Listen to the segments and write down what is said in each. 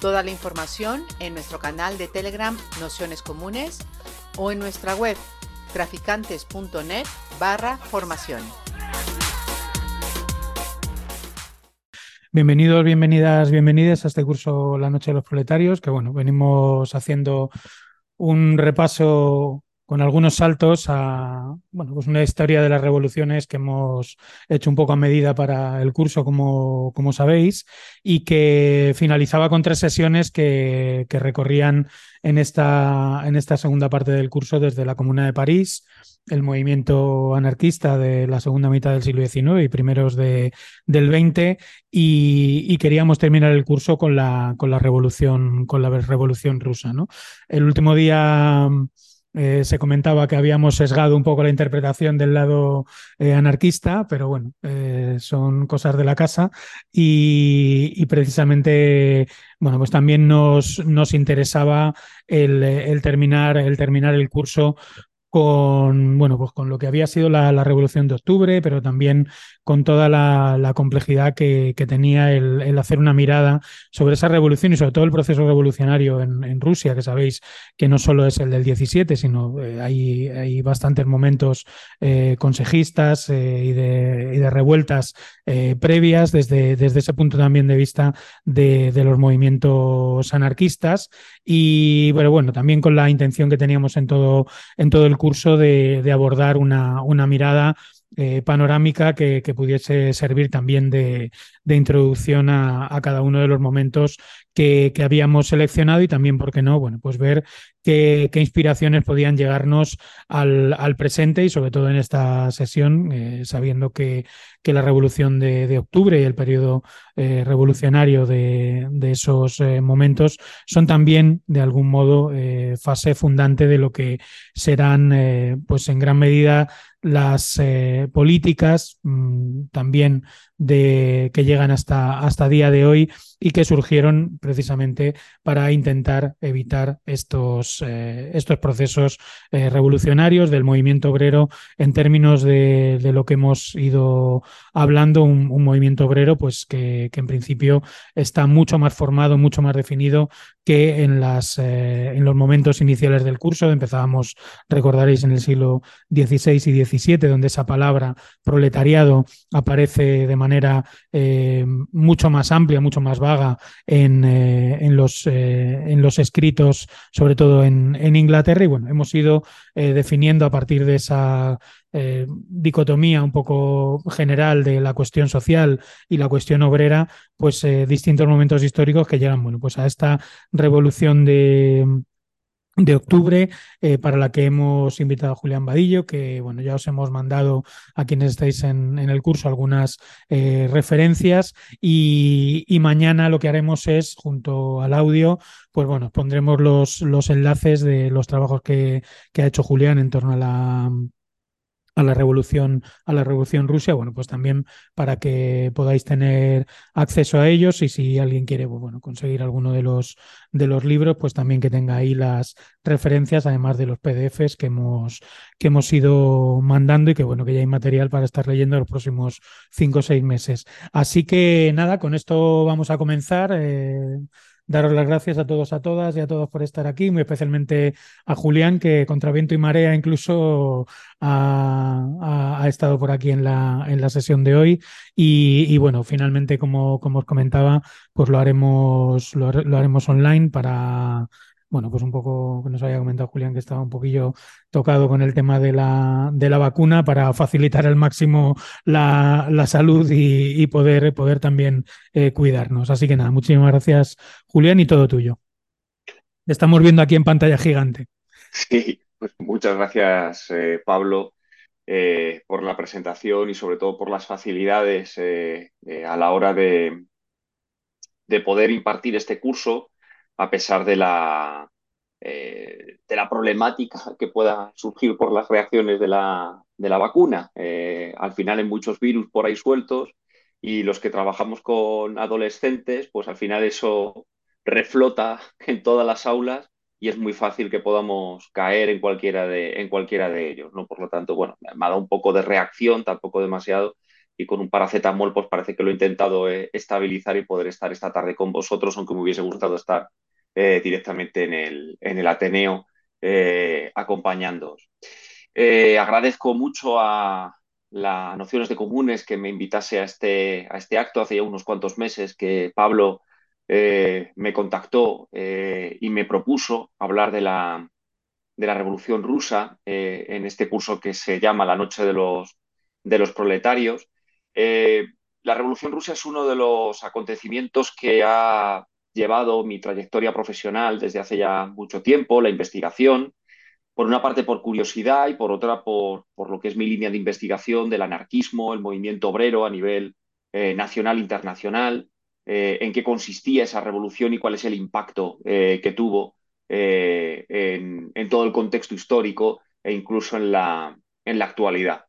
Toda la información en nuestro canal de Telegram Nociones Comunes o en nuestra web traficantes.net barra formación. Bienvenidos, bienvenidas, bienvenidas a este curso La Noche de los Proletarios, que bueno, venimos haciendo un repaso con algunos saltos a bueno, pues una historia de las revoluciones que hemos hecho un poco a medida para el curso, como, como sabéis, y que finalizaba con tres sesiones que, que recorrían en esta, en esta segunda parte del curso desde la Comuna de París, el movimiento anarquista de la segunda mitad del siglo XIX y primeros de, del XX, y, y, queríamos terminar el curso con la, con la revolución, con la revolución rusa. ¿no? El último día eh, se comentaba que habíamos sesgado un poco la interpretación del lado eh, anarquista, pero bueno, eh, son cosas de la casa y, precisamente, bueno, pues también nos, nos interesaba el, terminar, el terminar el curso con, bueno, pues con lo que había sido la, Revolución de Octubre, pero también con toda la, la complejidad que, tenía el, hacer una mirada sobre esa revolución y sobre todo el proceso revolucionario en, en Rusia, que sabéis que no solo es el del 17, sino eh, hay, hay bastantes momentos eh, consejistas eh, y, de, y, de, revueltas eh, previas desde, desde ese punto también de vista de, de los movimientos anarquistas. Y, pero bueno, también con la intención que teníamos en todo, en todo el curso de, abordar una, mirada eh, panorámica que, pudiese servir también de, de introducción a, cada uno de los momentos que, habíamos seleccionado y también, ¿por qué no? Bueno, pues ver qué, inspiraciones podían llegarnos al, presente y sobre todo en esta sesión, eh, sabiendo que, que, la revolución de, de, octubre y el periodo eh, revolucionario de, de esos eh, momentos son también, de algún modo, fase fundante de lo que serán, pues en gran medida, las políticas mmm, también de, que llegan hasta, hasta día de hoy y que surgieron precisamente para intentar evitar estos, eh, estos procesos eh, revolucionarios del movimiento obrero en términos de, lo que hemos ido hablando, un, movimiento obrero pues que, en principio está mucho más formado, mucho más definido que en, las, eh, en los momentos iniciales del curso. Empezábamos, recordaréis, en el siglo XVI y XVII, donde esa palabra proletariado aparece de manera mucho más amplia, mucho más vaga en, eh, en, los, eh, en los escritos, sobre todo en, en, Inglaterra. Y bueno, hemos ido eh, definiendo a partir de esa dicotomía un poco general de la cuestión social y la cuestión obrera, pues distintos momentos históricos que llegan, bueno, pues a esta revolución de, de octubre, eh, para la que hemos invitado a Julián Vadillo, que bueno, ya os hemos mandado a quienes estáis en, el curso algunas eh, referencias. Y, y, mañana lo que haremos es, junto al audio, pues bueno, pondremos los, los enlaces de los trabajos que, que ha hecho Julián en torno a la a la revolución a la revolución rusa bueno pues también para que podáis tener acceso a ellos. Y si alguien quiere pues, bueno conseguir alguno de los de los libros pues también que tenga ahí las referencias además de los PDFs que hemos que hemos ido mandando y que bueno que ya hay material para estar leyendo los próximos cinco o seis meses. Así que nada con esto vamos a comenzar. Eh, daros las gracias a todos, a todas y a todos por estar aquí, muy especialmente a Julián, que contra viento y marea incluso ha, estado por aquí en la, en la sesión de hoy. Y, y bueno, finalmente, como, como, os comentaba, pues lo haremos, lo, lo haremos online para bueno, pues un poco nos había comentado Julián que estaba un poquillo tocado con el tema de la, de la vacuna para facilitar al máximo la, la salud y, poder, poder también eh, cuidarnos. Así que nada, muchísimas gracias Julián y todo tuyo. Estamos viendo aquí en pantalla gigante. Sí, pues muchas gracias eh, Pablo eh, por la presentación y sobre todo por las facilidades a la hora de, de poder impartir este curso a pesar de la, eh, de la problemática que pueda surgir por las reacciones de la, de la vacuna. Eh, al final hay muchos virus por ahí sueltos y los que trabajamos con adolescentes, pues al final eso reflota en todas las aulas y es muy fácil que podamos caer en cualquiera de, en cualquiera de ellos, ¿no? Por lo tanto, bueno, me ha dado un poco de reacción, tampoco demasiado, y con un paracetamol pues parece que lo he intentado eh, estabilizar y poder estar esta tarde con vosotros, aunque me hubiese gustado estar eh, directamente en el, en el Ateneo eh, acompañándoos. agradezco mucho a las Nociones de Comunes que me invitase a este, a este acto hace ya unos cuantos meses que Pablo eh, me contactó eh, y me propuso hablar de la, de la Revolución Rusa eh, en este curso que se llama La Noche de los, de los Proletarios. la Revolución Rusa es uno de los acontecimientos que ha llevado mi trayectoria profesional desde hace ya mucho tiempo, la investigación, por una parte por curiosidad y por otra por, por lo que es mi línea de investigación del anarquismo, el movimiento obrero a nivel nacional e internacional, eh, en qué consistía esa revolución y cuál es el impacto eh, que tuvo eh, en, todo el contexto histórico e incluso en la, en la actualidad.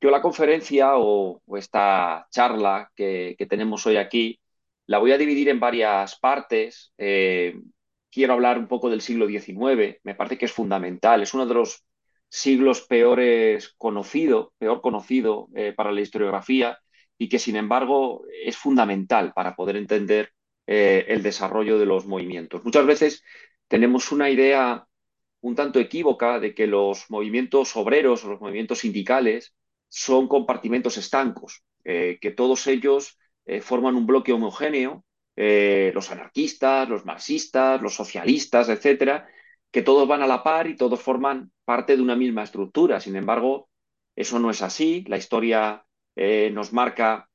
Yo la conferencia o, esta charla que, tenemos hoy aquí la voy a dividir en varias partes. quiero hablar un poco del siglo XIX, me parece que es fundamental, es uno de los siglos peores conocido, peor conocido para la historiografía y que sin embargo es fundamental para poder entender eh, el desarrollo de los movimientos. Muchas veces tenemos una idea un tanto equívoca de que los movimientos obreros o los movimientos sindicales son compartimentos estancos, eh, que todos ellos eh, forman un bloque homogéneo, los anarquistas, los marxistas, los socialistas, etcétera, que todos van a la par y todos forman parte de una misma estructura. Sin embargo, eso no es así. La historia eh, nos marca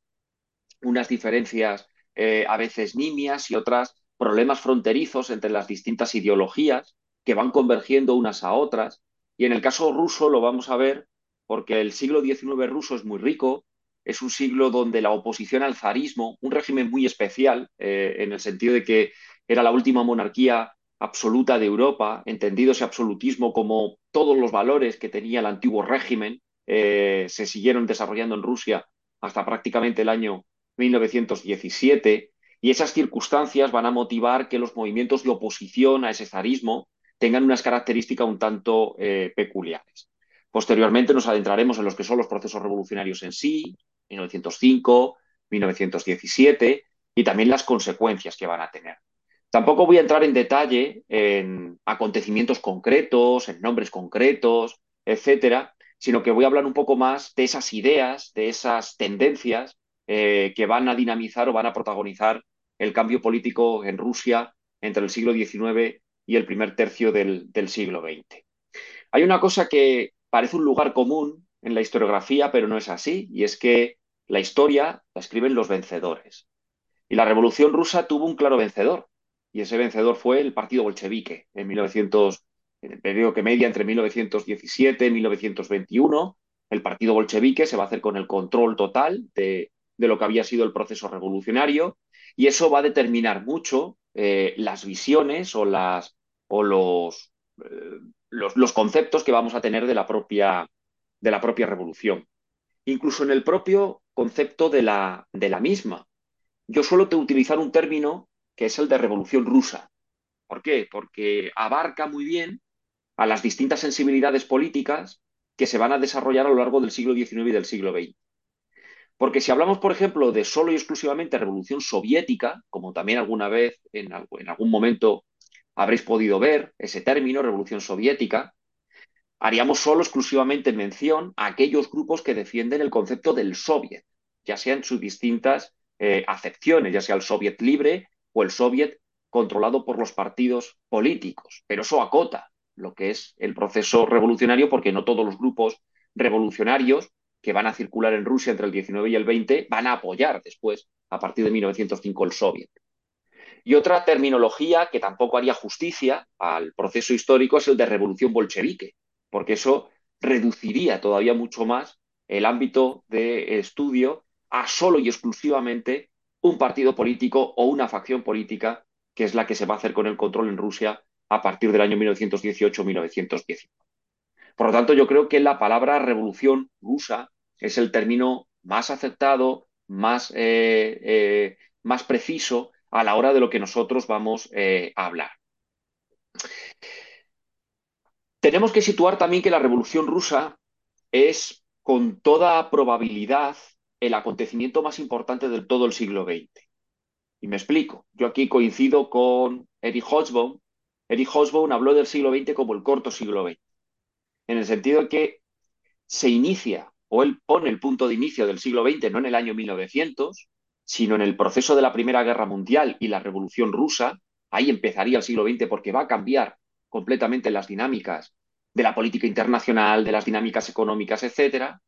unas diferencias eh, a veces nimias y otras problemas fronterizos entre las distintas ideologías que van convergiendo unas a otras. Y en el caso ruso lo vamos a ver porque el siglo XIX ruso es muy rico, es un siglo donde la oposición al zarismo, un régimen muy especial, eh, en el sentido de que era la última monarquía absoluta de Europa, entendido ese absolutismo como todos los valores que tenía el antiguo régimen, eh, se siguieron desarrollando en Rusia hasta prácticamente el año 1917 y esas circunstancias van a motivar que los movimientos de oposición a ese zarismo tengan unas características un tanto eh, peculiares. Posteriormente nos adentraremos en los que son los procesos revolucionarios en sí, 1905, 1917 y también las consecuencias que van a tener. Tampoco voy a entrar en detalle en acontecimientos concretos, en nombres concretos, etcétera, sino que voy a hablar un poco más de esas ideas, de esas tendencias eh, que van a dinamizar o van a protagonizar el cambio político en Rusia entre el siglo XIX y el primer tercio del, siglo XX. Hay una cosa que parece un lugar común en la historiografía, pero no es así, y es que la historia la escriben los vencedores. Y la Revolución Rusa tuvo un claro vencedor, y ese vencedor fue el Partido Bolchevique en 1900 en el periodo que media entre 1917 y 1921, el partido bolchevique se va a hacer con el control total de, lo que había sido el proceso revolucionario y eso va a determinar mucho eh, las visiones o, las, o los, eh, los, los, conceptos que vamos a tener de la, propia, de la propia revolución. Incluso en el propio concepto de la, de la misma. Yo suelo utilizar un término que es el de revolución rusa. ¿Por qué? Porque abarca muy bien a las distintas sensibilidades políticas que se van a desarrollar a lo largo del siglo XIX y del siglo XX. Porque si hablamos, por ejemplo, de solo y exclusivamente revolución soviética, como también alguna vez en, algún momento habréis podido ver ese término, revolución soviética, haríamos solo exclusivamente mención a aquellos grupos que defienden el concepto del soviet, ya sean sus distintas eh, acepciones, ya sea el soviet libre o el soviet controlado por los partidos políticos. Pero eso acota lo que es el proceso revolucionario, porque no todos los grupos revolucionarios que van a circular en Rusia entre el 19 y el 20 van a apoyar después, a partir de 1905, el soviet. Y otra terminología que tampoco haría justicia al proceso histórico es el de revolución bolchevique, porque eso reduciría todavía mucho más el ámbito de estudio a solo y exclusivamente un partido político o una facción política que es la que se va a hacer con el control en Rusia a partir del año 1918-1919. Por lo tanto, yo creo que la palabra revolución rusa es el término más aceptado, más, eh, eh, más preciso a la hora de lo que nosotros vamos eh, a hablar. Tenemos que situar también que la revolución rusa es con toda probabilidad el acontecimiento más importante de todo el siglo XX. Y me explico. Yo aquí coincido con Erich Hobsbawm. Erich Hobsbawm habló del siglo XX como el corto siglo XX, en el sentido de que se inicia o él pone el punto de inicio del siglo XX no en el año 1900, sino en el proceso de la Primera Guerra Mundial y la Revolución Rusa. Ahí empezaría el siglo XX porque va a cambiar completamente las dinámicas de la política internacional, de las dinámicas económicas, etcétera.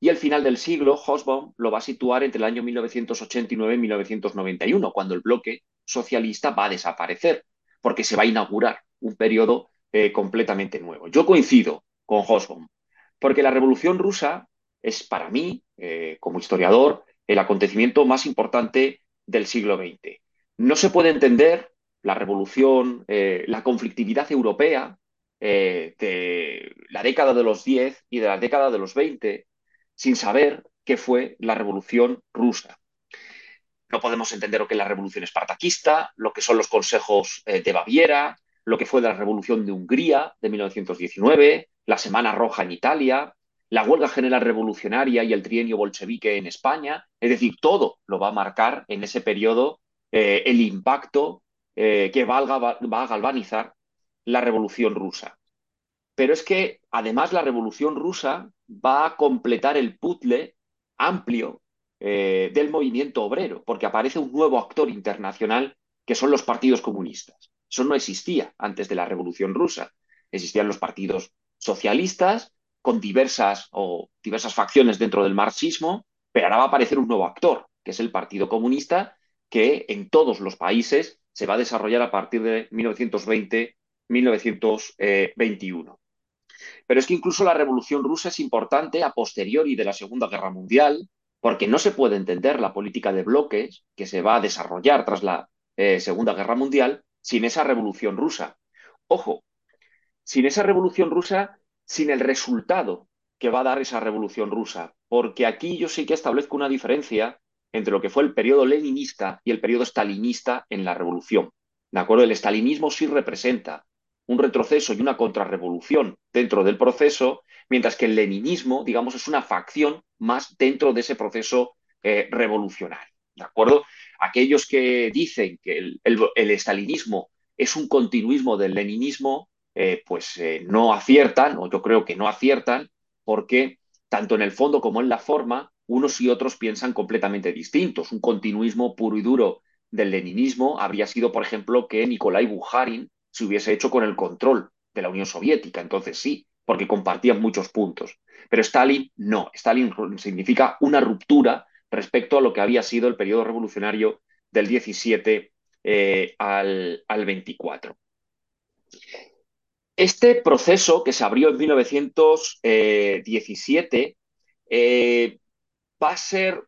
Y el final del siglo, Hobsbawm lo va a situar entre el año 1989 y 1991, cuando el bloque socialista va a desaparecer, porque se va a inaugurar un periodo eh, completamente nuevo. Yo coincido con Hobsbawm, porque la Revolución Rusa es para mí, eh, como historiador, el acontecimiento más importante del siglo XX. No se puede entender la revolución, eh, la conflictividad europea eh, de la década de los 10 y de la década de los 20 sin saber qué fue la revolución rusa. No podemos entender lo que es la revolución espartaquista, lo que son los consejos de Baviera, lo que fue la revolución de Hungría de 1919, la Semana Roja en Italia, la huelga general revolucionaria y el trienio bolchevique en España. Es decir, todo lo va a marcar en ese periodo eh, el impacto eh, que va a, galvanizar la revolución rusa. Pero es que además la revolución rusa va a completar el puzzle amplio eh, del movimiento obrero, porque aparece un nuevo actor internacional que son los partidos comunistas. Eso no existía antes de la revolución rusa. Existían los partidos socialistas con diversas o diversas facciones dentro del marxismo, pero ahora va a aparecer un nuevo actor, que es el Partido Comunista, que en todos los países se va a desarrollar a partir de 1920-1921. Pero es que incluso la Revolución Rusa es importante a posteriori de la Segunda Guerra Mundial, porque no se puede entender la política de bloques que se va a desarrollar tras la eh, Segunda Guerra Mundial sin esa Revolución Rusa. Ojo, sin esa Revolución Rusa sin el resultado que va a dar esa revolución rusa, porque aquí yo sí que establezco una diferencia entre lo que fue el periodo leninista y el periodo stalinista en la revolución. ¿De acuerdo? El estalinismo sí representa un retroceso y una contrarrevolución dentro del proceso, mientras que el leninismo, digamos, es una facción más dentro de ese proceso eh, revolucionario. ¿De acuerdo? Aquellos que dicen que el, estalinismo es un continuismo del leninismo, eh, pues eh, no aciertan, o yo creo que no aciertan, porque tanto en el fondo como en la forma, unos y otros piensan completamente distintos. Un continuismo puro y duro del leninismo habría sido, por ejemplo, que Nikolai Bukharin se hubiese hecho con el control de la Unión Soviética. Entonces sí, porque compartían muchos puntos. Pero Stalin no. Stalin significa una ruptura respecto a lo que había sido el periodo revolucionario del 17 eh, al, al 24. Este proceso que se abrió en 1917 eh, va a ser,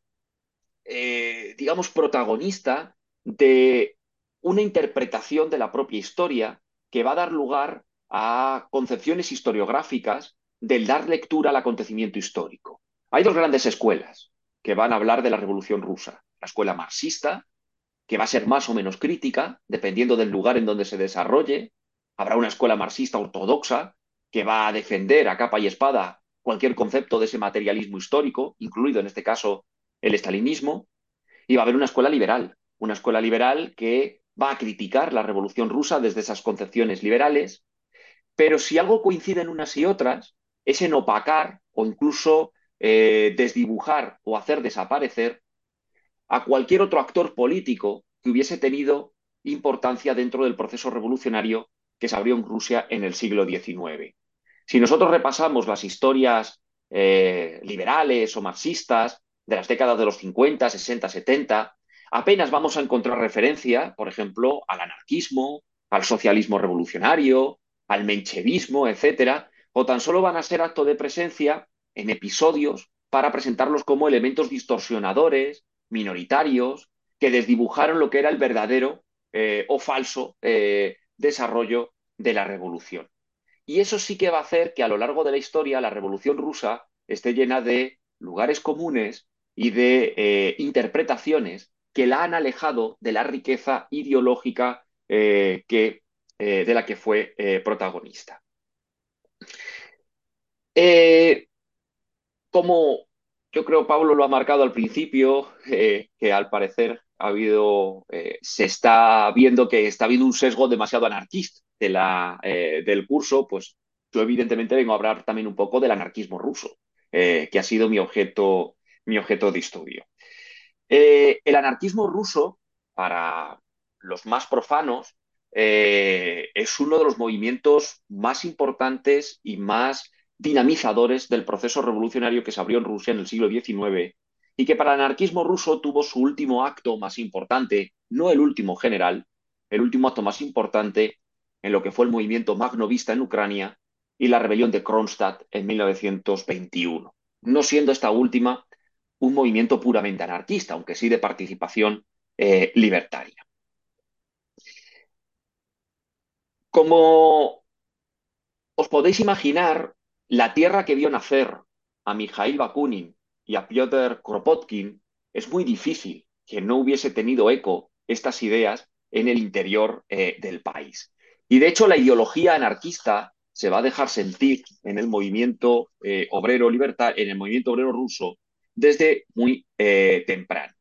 eh, digamos, protagonista de una interpretación de la propia historia que va a dar lugar a concepciones historiográficas del dar lectura al acontecimiento histórico. Hay dos grandes escuelas que van a hablar de la Revolución Rusa. La escuela marxista, que va a ser más o menos crítica, dependiendo del lugar en donde se desarrolle, Habrá una escuela marxista ortodoxa que va a defender a capa y espada cualquier concepto de ese materialismo histórico, incluido en este caso el estalinismo, y va a haber una escuela liberal, una escuela liberal que va a criticar la revolución rusa desde esas concepciones liberales, pero si algo coincide en unas y otras, es en opacar o incluso eh, desdibujar o hacer desaparecer a cualquier otro actor político que hubiese tenido importancia dentro del proceso revolucionario que se abrió en Rusia en el siglo XIX. Si nosotros repasamos las historias eh, liberales o marxistas de las décadas de los 50, 60, 70, apenas vamos a encontrar referencia, por ejemplo, al anarquismo, al socialismo revolucionario, al menchevismo, etcétera, o tan solo van a ser acto de presencia en episodios para presentarlos como elementos distorsionadores, minoritarios, que desdibujaron lo que era el verdadero o falso desarrollo de la revolución. Y eso sí que va a hacer que a lo largo de la historia la revolución rusa esté llena de lugares comunes y de interpretaciones que la han alejado de la riqueza ideológica que, de la que fue protagonista. Eh, como yo creo Pablo lo ha marcado al principio, eh, que al parecer ha habido, eh, se está viendo que está habiendo un sesgo demasiado anarquista de la, del curso, pues yo evidentemente vengo a hablar también un poco del anarquismo ruso, que ha sido mi objeto, mi objeto de estudio. el anarquismo ruso, para los más profanos, es uno de los movimientos más importantes y más dinamizadores del proceso revolucionario que se abrió en Rusia en el siglo XIX y que para el anarquismo ruso tuvo su último acto más importante, no el último general, el último acto más importante en lo que fue el movimiento magnovista en Ucrania y la rebelión de Kronstadt en 1921, no siendo esta última un movimiento puramente anarquista, aunque sí de participación eh, libertaria. Como os podéis imaginar, la tierra que vio nacer a Mikhail Bakunin y a Piotr Kropotkin es muy difícil que no hubiese tenido eco estas ideas en el interior eh, del país. Y de hecho la ideología anarquista se va a dejar sentir en el movimiento eh, obrero libertad, en el movimiento obrero ruso desde muy eh, temprano.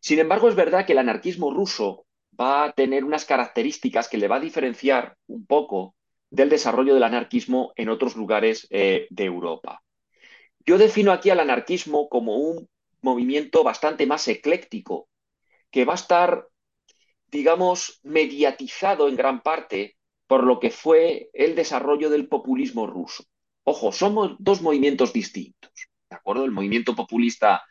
Sin embargo, es verdad que el anarquismo ruso va a tener unas características que le va a diferenciar un poco del desarrollo del anarquismo en otros lugares de Europa. Yo defino aquí al anarquismo como un movimiento bastante más ecléctico, que va a estar, digamos, mediatizado en gran parte por lo que fue el desarrollo del populismo ruso. Ojo, somos dos movimientos distintos, ¿de acuerdo? El movimiento populista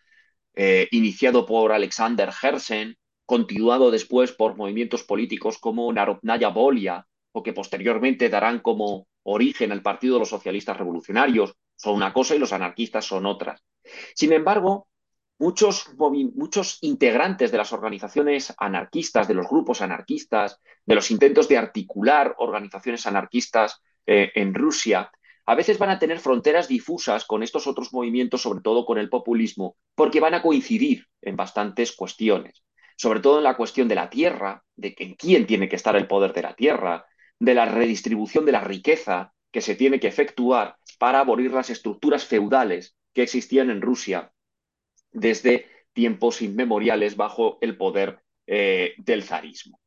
eh, iniciado por Alexander Herzen, continuado después por movimientos políticos como Narodnaya Volia o que posteriormente darán como origen al Partido de los Socialistas Revolucionarios, son una cosa y los anarquistas son otras. Sin embargo, muchos, muchos integrantes de las organizaciones anarquistas, de los grupos anarquistas, de los intentos de articular organizaciones anarquistas eh, en Rusia, a veces van a tener fronteras difusas con estos otros movimientos, sobre todo con el populismo, porque van a coincidir en bastantes cuestiones, sobre todo en la cuestión de la tierra, de en quién tiene que estar el poder de la tierra, de la redistribución de la riqueza que se tiene que efectuar para abolir las estructuras feudales que existían en Rusia desde tiempos inmemoriales bajo el poder eh, del zarismo.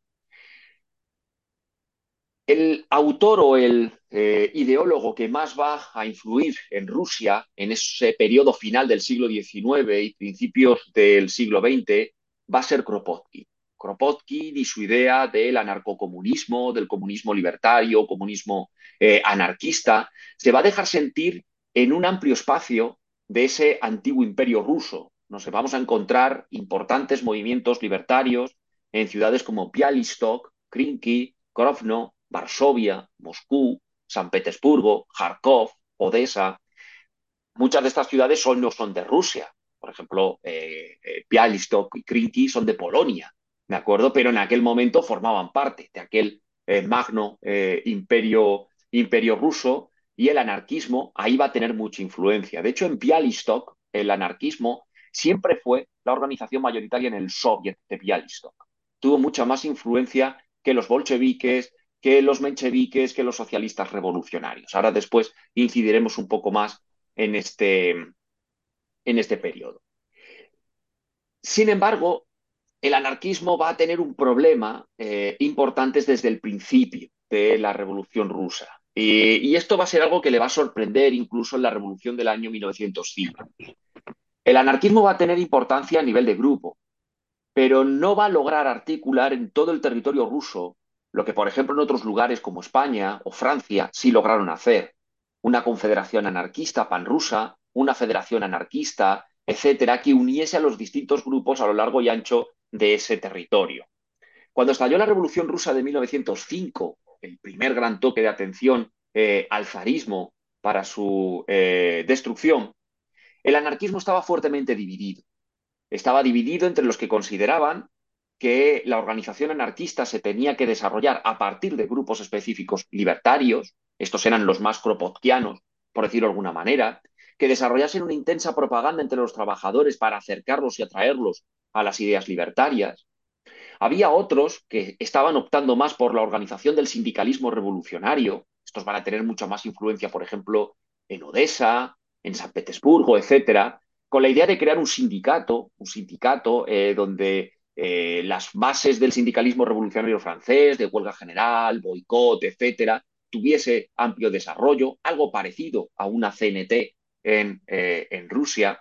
El autor o el eh, ideólogo que más va a influir en Rusia en ese periodo final del siglo XIX y principios del siglo XX va a ser Kropotkin. Kropotkin y su idea del anarcocomunismo, del comunismo libertario, comunismo eh, anarquista, se va a dejar sentir en un amplio espacio de ese antiguo imperio ruso. Nos vamos a encontrar importantes movimientos libertarios en ciudades como Bialystok, Krinky, Krovno, Varsovia, Moscú, San Petersburgo, Kharkov, Odessa. Muchas de estas ciudades no son de Rusia. Por ejemplo, eh, eh, Bialystok y Krinky son de Polonia. ¿De acuerdo? Pero en aquel momento formaban parte de aquel eh, magno eh, imperio, imperio ruso y el anarquismo ahí va a tener mucha influencia. De hecho, en Bialystok, el anarquismo siempre fue la organización mayoritaria en el Soviet de Bialystok. Tuvo mucha más influencia que los bolcheviques, que los mencheviques, que los socialistas revolucionarios. Ahora después incidiremos un poco más en este, en este periodo. Sin embargo, el anarquismo va a tener un problema eh, importante desde el principio de la Revolución Rusa. Y, esto va a ser algo que le va a sorprender incluso en la Revolución del año 1905. El anarquismo va a tener importancia a nivel de grupo, pero no va a lograr articular en todo el territorio ruso lo que, por ejemplo, en otros lugares como España o Francia sí lograron hacer. Una confederación anarquista panrusa, una federación anarquista, etcétera, que uniese a los distintos grupos a lo largo y ancho de ese territorio. Cuando estalló la Revolución Rusa de 1905, el primer gran toque de atención eh, al zarismo para su eh, destrucción, el anarquismo estaba fuertemente dividido. Estaba dividido entre los que consideraban que la organización anarquista se tenía que desarrollar a partir de grupos específicos libertarios, estos eran los más kropotkianos, por decirlo de alguna manera, que desarrollasen una intensa propaganda entre los trabajadores para acercarlos y atraerlos a las ideas libertarias. Había otros que estaban optando más por la organización del sindicalismo revolucionario. Estos van a tener mucha más influencia, por ejemplo, en Odessa, en San Petersburgo, etcétera, con la idea de crear un sindicato, un sindicato eh, donde eh, las bases del sindicalismo revolucionario francés, de huelga general, boicot, etcétera, tuviese amplio desarrollo, algo parecido a una CNT en, eh, en Rusia.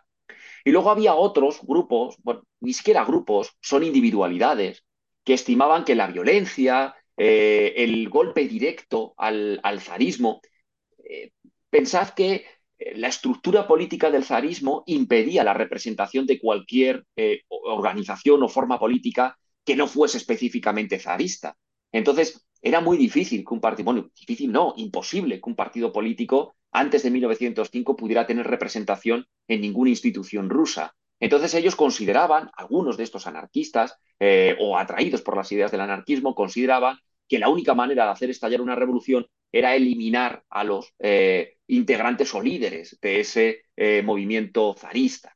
Y luego había otros grupos, ni siquiera grupos, son individualidades, que estimaban que la violencia, eh, el golpe directo al, al zarismo, eh, pensad que la estructura política del zarismo impedía la representación de cualquier organización o forma política que no fuese específicamente zarista. Entonces, era muy difícil que un partido, difícil no, imposible que un partido político antes de 1905 pudiera tener representación en ninguna institución rusa. Entonces ellos consideraban, algunos de estos anarquistas, eh, o atraídos por las ideas del anarquismo, consideraban que la única manera de hacer estallar una revolución era eliminar a los eh, integrantes o líderes de ese eh, movimiento zarista.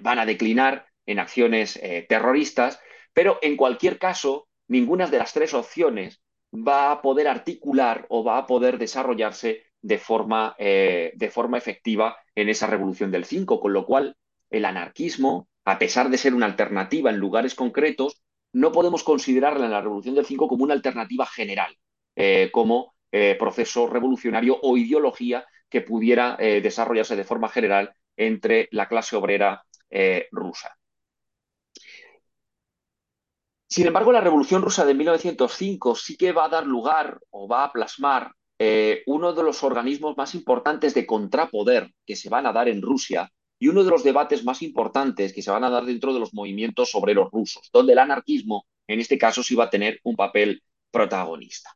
Van a declinar en acciones terroristas, pero en cualquier caso, ninguna de las tres opciones va a poder articular o va a poder desarrollarse de forma, eh, de forma efectiva en esa revolución del 5, con lo cual el anarquismo, a pesar de ser una alternativa en lugares concretos, no podemos considerarla en la revolución del 5 como una alternativa general, eh, como eh, proceso revolucionario o ideología que pudiera desarrollarse de forma general entre la clase obrera rusa. Sin embargo, la Revolución Rusa de 1905 sí que va a dar lugar o va a plasmar eh, uno de los organismos más importantes de contrapoder que se van a dar en Rusia y uno de los debates más importantes que se van a dar dentro de los movimientos obreros rusos, donde el anarquismo, en este caso, sí va a tener un papel protagonista.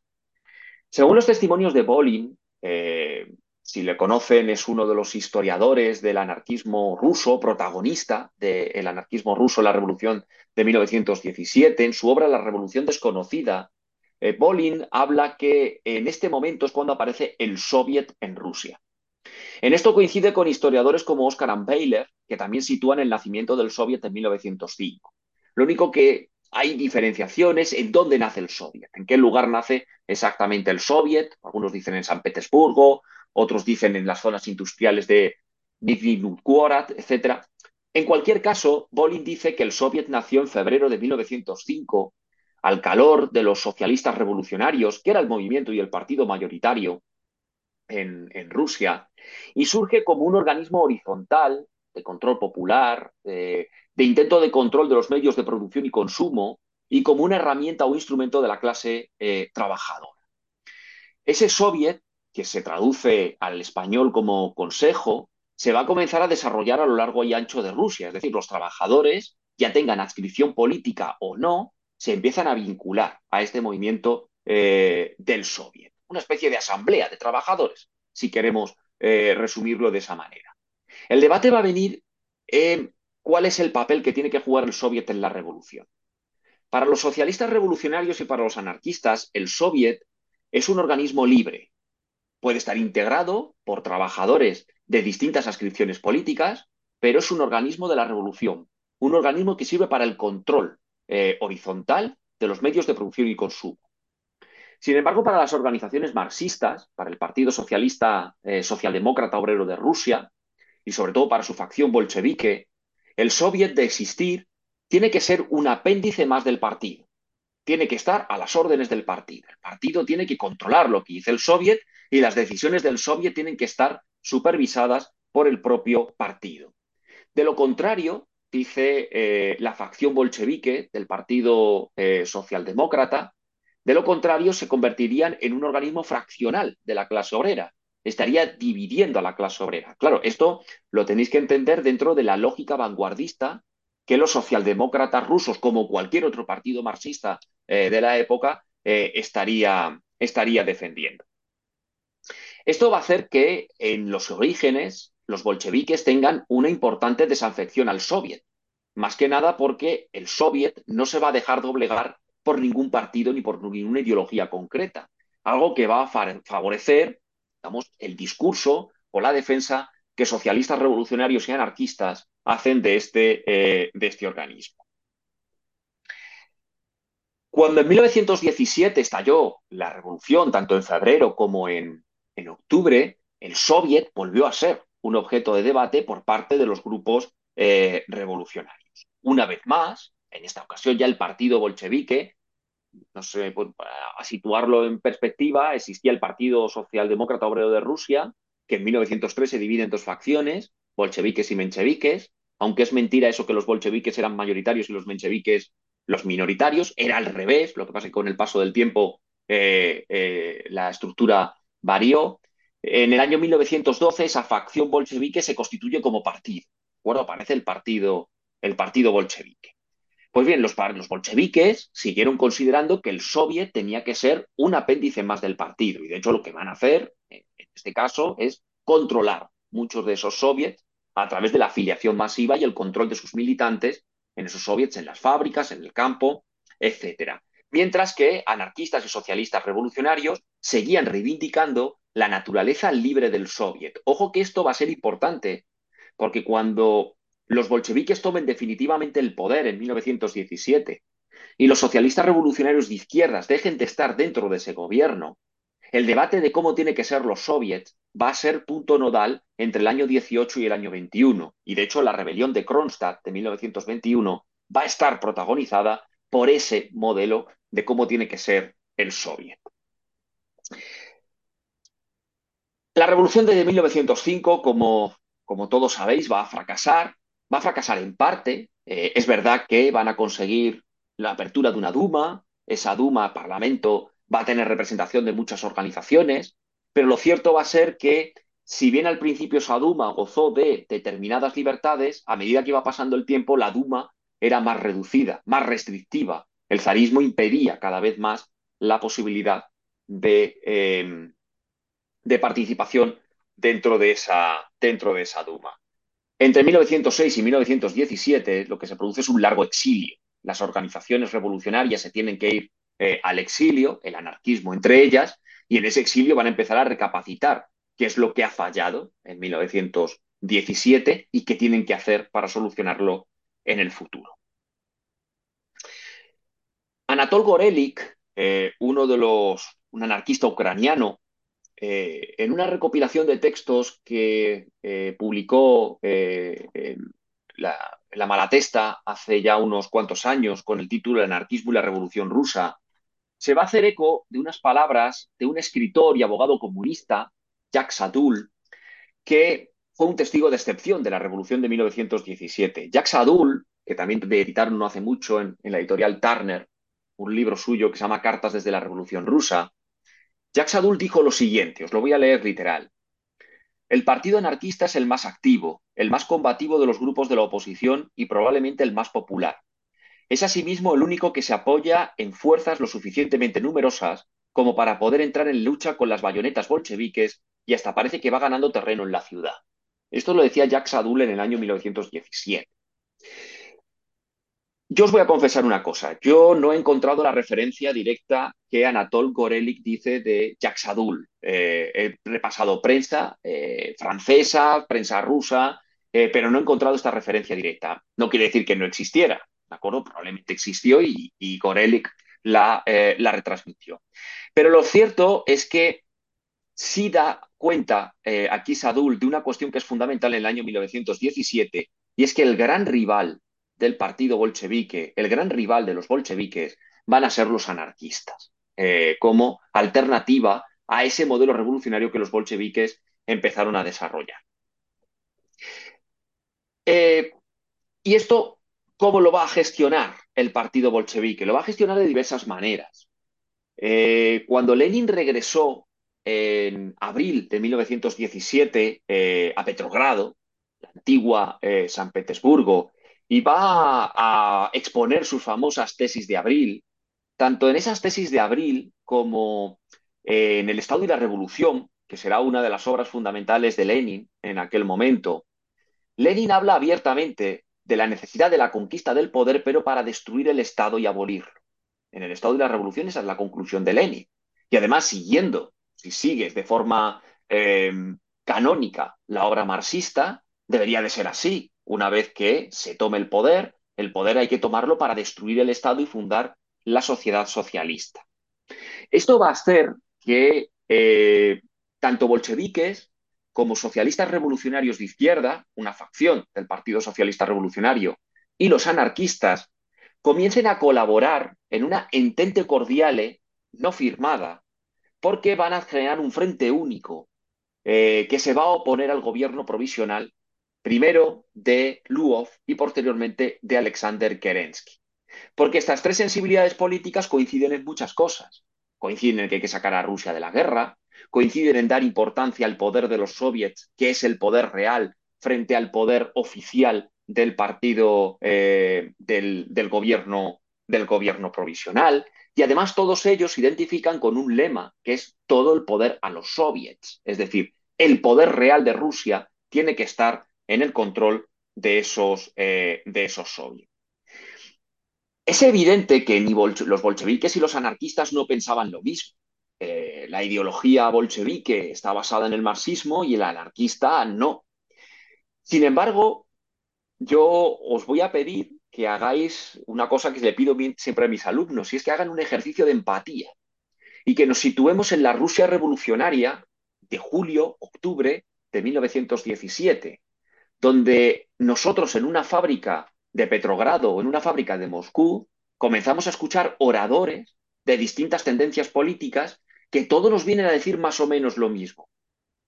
Según los testimonios de Bolin, eh, si le conocen, es uno de los historiadores del anarquismo ruso, protagonista del anarquismo ruso en la Revolución de 1917. En su obra La Revolución Desconocida, eh, Bolin habla que en este momento es cuando aparece el Soviet en Rusia. En esto coincide con historiadores como Oscar Ambeiler, que también sitúan el nacimiento del Soviet en 1905. Lo único que hay diferenciaciones en dónde nace el Soviet, en qué lugar nace exactamente el Soviet. Algunos dicen en San Petersburgo, otros dicen en las zonas industriales de Nizhny Novgorod, etc. En cualquier caso, Bolin dice que el Soviet nació en febrero de 1905 al calor de los socialistas revolucionarios, que era el movimiento y el partido mayoritario en, Rusia, y surge como un organismo horizontal de control popular, de, intento de control de los medios de producción y consumo, y como una herramienta o instrumento de la clase eh, trabajadora. Ese soviet que se traduce al español como consejo, se va a comenzar a desarrollar a lo largo y ancho de Rusia. Es decir, los trabajadores, ya tengan adscripción política o no, se empiezan a vincular a este movimiento eh, del soviet. Una especie de asamblea de trabajadores, si queremos eh, resumirlo de esa manera. El debate va a venir en cuál es el papel que tiene que jugar el soviet en la revolución. Para los socialistas revolucionarios y para los anarquistas, el soviet es un organismo libre, puede estar integrado por trabajadores de distintas ascripciones políticas, pero es un organismo de la revolución, un organismo que sirve para el control eh, horizontal de los medios de producción y consumo. Sin embargo, para las organizaciones marxistas, para el Partido Socialista eh, Socialdemócrata Obrero de Rusia y sobre todo para su facción bolchevique, el soviet de existir tiene que ser un apéndice más del partido tiene que estar a las órdenes del partido. El partido tiene que controlar lo que dice el soviet y las decisiones del soviet tienen que estar supervisadas por el propio partido. De lo contrario, dice eh, la facción bolchevique del Partido eh, Socialdemócrata, de lo contrario se convertirían en un organismo fraccional de la clase obrera. Estaría dividiendo a la clase obrera. Claro, esto lo tenéis que entender dentro de la lógica vanguardista que los socialdemócratas rusos, como cualquier otro partido marxista eh, de la época, estaría, estaría defendiendo. Esto va a hacer que en los orígenes los bolcheviques tengan una importante desafección al soviet. más que nada porque el soviet no se va a dejar doblegar por ningún partido ni por ninguna ideología concreta, algo que va a favorecer, digamos, el discurso o la defensa que socialistas revolucionarios y anarquistas hacen de este, eh, de este organismo. Cuando en 1917 estalló la revolución, tanto en febrero como en, en octubre, el soviet volvió a ser un objeto de debate por parte de los grupos eh, revolucionarios. Una vez más, en esta ocasión ya el partido bolchevique, no sé, pues, a situarlo en perspectiva, existía el Partido Socialdemócrata Obrero de Rusia, que en 1903 se divide en dos facciones, bolcheviques y mencheviques, aunque es mentira eso que los bolcheviques eran mayoritarios y los mencheviques los minoritarios, era al revés, lo que pasa es que con el paso del tiempo eh, eh, la estructura varió. En el año 1912 esa facción bolchevique se constituye como partido. Bueno, aparece el partido, el partido bolchevique. Pues bien, los, bolcheviques siguieron considerando que el soviet tenía que ser un apéndice más del partido. Y de hecho lo que van a hacer, en este caso, es controlar muchos de esos soviets a través de la afiliación masiva y el control de sus militantes en esos soviets, en las fábricas, en el campo, etcétera mientras que anarquistas y socialistas revolucionarios seguían reivindicando la naturaleza libre del soviet. Ojo que esto va a ser importante, porque cuando los bolcheviques tomen definitivamente el poder en 1917 y los socialistas revolucionarios de izquierdas dejen de estar dentro de ese gobierno, el debate de cómo tiene que ser los soviets va a ser punto nodal entre el año 18 y el año 21. Y de hecho la rebelión de Kronstadt de 1921 va a estar protagonizada por ese modelo de cómo tiene que ser el soviet. La revolución de 1905, como, como todos sabéis, va a fracasar. Va a fracasar en parte. Eh, es verdad que van a conseguir la apertura de una Duma. Esa Duma, Parlamento, va a tener representación de muchas organizaciones. Pero lo cierto va a ser que, si bien al principio esa Duma gozó de determinadas libertades, a medida que iba pasando el tiempo, la Duma era más reducida, más restrictiva. El zarismo impedía cada vez más la posibilidad de, em, de participación dentro de, esa, dentro de esa Duma. Entre 1906 y 1917 lo que se produce es un largo exilio. Las organizaciones revolucionarias se tienen que ir eh, al exilio, el anarquismo entre ellas, y en ese exilio van a empezar a recapacitar qué es lo que ha fallado en 1917 y qué tienen que hacer para solucionarlo en el futuro. Anatol Gorelik, eh, uno de los, un anarquista ucraniano, eh, en una recopilación de textos que eh, publicó la, la, Malatesta hace ya unos cuantos años con el título El anarquismo y la revolución rusa, se va a hacer eco de unas palabras de un escritor y abogado comunista, Jacques Sadul, que fue un testigo de excepción de la revolución de 1917. Jacques Adul, que también editaron no hace mucho en, la editorial Turner, un libro suyo que se llama Cartas desde la Revolución Rusa, Jacques Adul dijo lo siguiente, os lo voy a leer literal. El partido anarquista es el más activo, el más combativo de los grupos de la oposición y probablemente el más popular. Es asimismo el único que se apoya en fuerzas lo suficientemente numerosas como para poder entrar en lucha con las bayonetas bolcheviques y hasta parece que va ganando terreno en la ciudad. Esto lo decía Jacques Sadul en el año 1917. Yo os voy a confesar una cosa. Yo no he encontrado la referencia directa que Anatol Gorelik dice de Jacques Sadul. Eh, he repasado prensa eh, francesa, prensa rusa, eh, pero no he encontrado esta referencia directa. No quiere decir que no existiera, ¿de acuerdo? Probablemente existió y, y Gorelik la, la retransmitió. Pero lo cierto es que sí da cuenta eh, aquí Sadul de una cuestión que es fundamental en el año 1917, y es que el gran rival del partido bolchevique, el gran rival de los bolcheviques, van a ser los anarquistas, eh, como alternativa a ese modelo revolucionario que los bolcheviques empezaron a desarrollar. Eh, y esto, ¿cómo lo va a gestionar el partido bolchevique? Lo va a gestionar de diversas maneras. cuando Lenin regresó en abril de 1917 eh, a Petrogrado, la antigua eh, San Petersburgo, y va a, exponer sus famosas tesis de abril, tanto en esas tesis de abril como eh, en El Estado y la Revolución, que será una de las obras fundamentales de Lenin en aquel momento. Lenin habla abiertamente de la necesidad de la conquista del poder, pero para destruir el Estado y abolirlo. En el Estado de la Revolución esa es la conclusión de Lenin. Y además, siguiendo, si sigues de forma eh, canónica la obra marxista, debería de ser así. Una vez que se tome el poder, el poder hay que tomarlo para destruir el Estado y fundar la sociedad socialista. Esto va a hacer que eh, tanto bolcheviques como socialistas revolucionarios de izquierda, una facción del Partido Socialista Revolucionario, y los anarquistas, comiencen a colaborar en una entente cordiale no firmada, porque van a generar un frente único eh, que se va a oponer al gobierno provisional, primero de Luov y posteriormente de Alexander Kerensky. Porque estas tres sensibilidades políticas coinciden en muchas cosas. Coinciden en que hay que sacar a Rusia de la guerra, coinciden en dar importancia al poder de los soviets, que es el poder real, frente al poder oficial del partido eh, del, gobierno, del gobierno provisional. Y además todos ellos se identifican con un lema, que es todo el poder a los soviets. Es decir, el poder real de Rusia tiene que estar en el control de esos, eh, de esos soviets. Es evidente que ni los bolcheviques y los anarquistas no pensaban lo mismo. Eh, la ideología bolchevique está basada en el marxismo y el anarquista no. Sin embargo, yo os voy a pedir que hagáis una cosa que le pido siempre a mis alumnos, y es que hagan un ejercicio de empatía y que nos situemos en la Rusia revolucionaria de julio, octubre de 1917, donde nosotros en una fábrica de Petrogrado o en una fábrica de Moscú comenzamos a escuchar oradores de distintas tendencias políticas que todos nos vienen a decir más o menos lo mismo.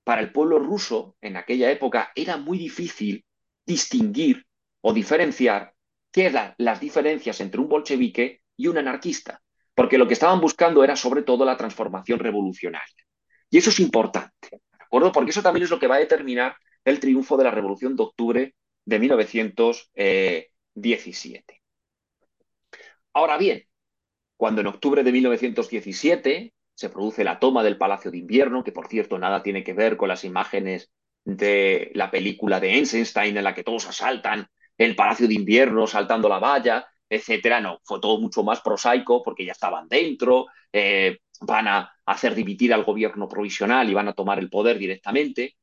Para el pueblo ruso, en aquella época, era muy difícil distinguir o diferenciar qué eran las diferencias entre un bolchevique y un anarquista, porque lo que estaban buscando era sobre todo la transformación revolucionaria. Y eso es importante, ¿de acuerdo? Porque eso también es lo que va a determinar el triunfo de la Revolución de Octubre de 1917. Ahora bien, cuando en octubre de 1917 se produce la toma del Palacio de Invierno, que por cierto nada tiene que ver con las imágenes de la película de Eisenstein en la que todos asaltan el Palacio de Invierno saltando la valla, etcétera. No, fue todo mucho más prosaico porque ya estaban dentro, eh, van a hacer dimitir al gobierno provisional y van a tomar el poder directamente.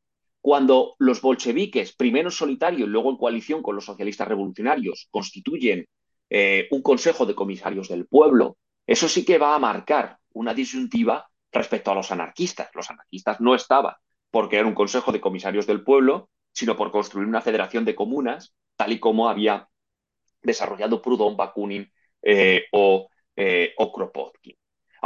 Cuando los bolcheviques, primero en solitario y luego en coalición con los socialistas revolucionarios, constituyen eh, un consejo de comisarios del pueblo, eso sí que va a marcar una disyuntiva respecto a los anarquistas. Los anarquistas no estaban porque era un consejo de comisarios del pueblo, sino por construir una federación de comunas, tal y como había desarrollado Proudhon, Bakunin eh, o, eh, o Kropotkin.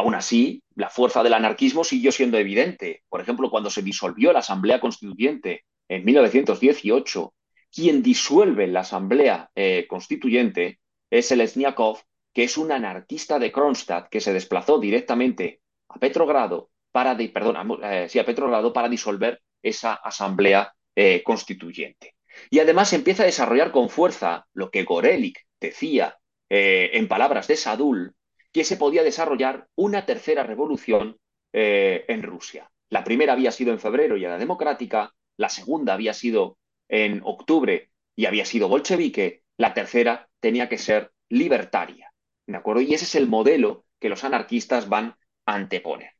Aún así, la fuerza del anarquismo siguió siendo evidente. Por ejemplo, cuando se disolvió la Asamblea Constituyente en 1918, quien disuelve la Asamblea eh, Constituyente es el Sniakov, que es un anarquista de Kronstadt que se desplazó directamente a Petrogrado para, perdón, eh, a Petrogrado para disolver esa asamblea eh, constituyente. Y además empieza a desarrollar con fuerza lo que Gorelik decía en palabras de Sadul, que se podía desarrollar una tercera revolución eh, en Rusia. La primera había sido en febrero y era democrática, la segunda había sido en octubre y había sido bolchevique, la tercera tenía que ser libertaria. ¿De acuerdo? Y ese es el modelo que los anarquistas van a anteponer.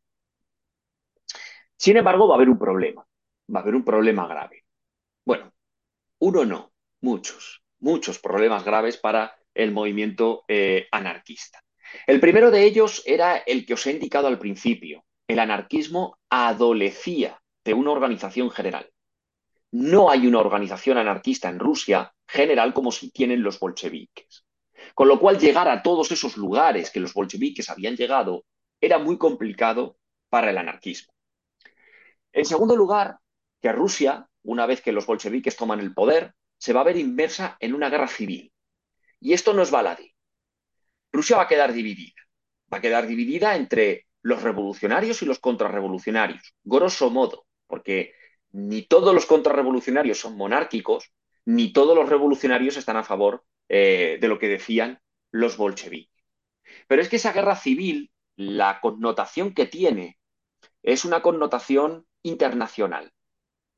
Sin embargo, va a haber un problema. Va a haber un problema grave. Bueno, uno no, muchos, muchos problemas graves para el movimiento eh, anarquista. El primero de ellos era el que os he indicado al principio. El anarquismo adolecía de una organización general. No hay una organización anarquista en Rusia general como si tienen los bolcheviques. Con lo cual, llegar a todos esos lugares que los bolcheviques habían llegado era muy complicado para el anarquismo. En segundo lugar, que Rusia, una vez que los bolcheviques toman el poder, se va a ver inmersa en una guerra civil. Y esto no es baladí. Rusia va a quedar dividida. Va a quedar dividida entre los revolucionarios y los contrarrevolucionarios, grosso modo, porque ni todos los contrarrevolucionarios son monárquicos, ni todos los revolucionarios están a favor eh, de lo que decían los bolcheviques. Pero es que esa guerra civil, la connotación que tiene, es una connotación internacional.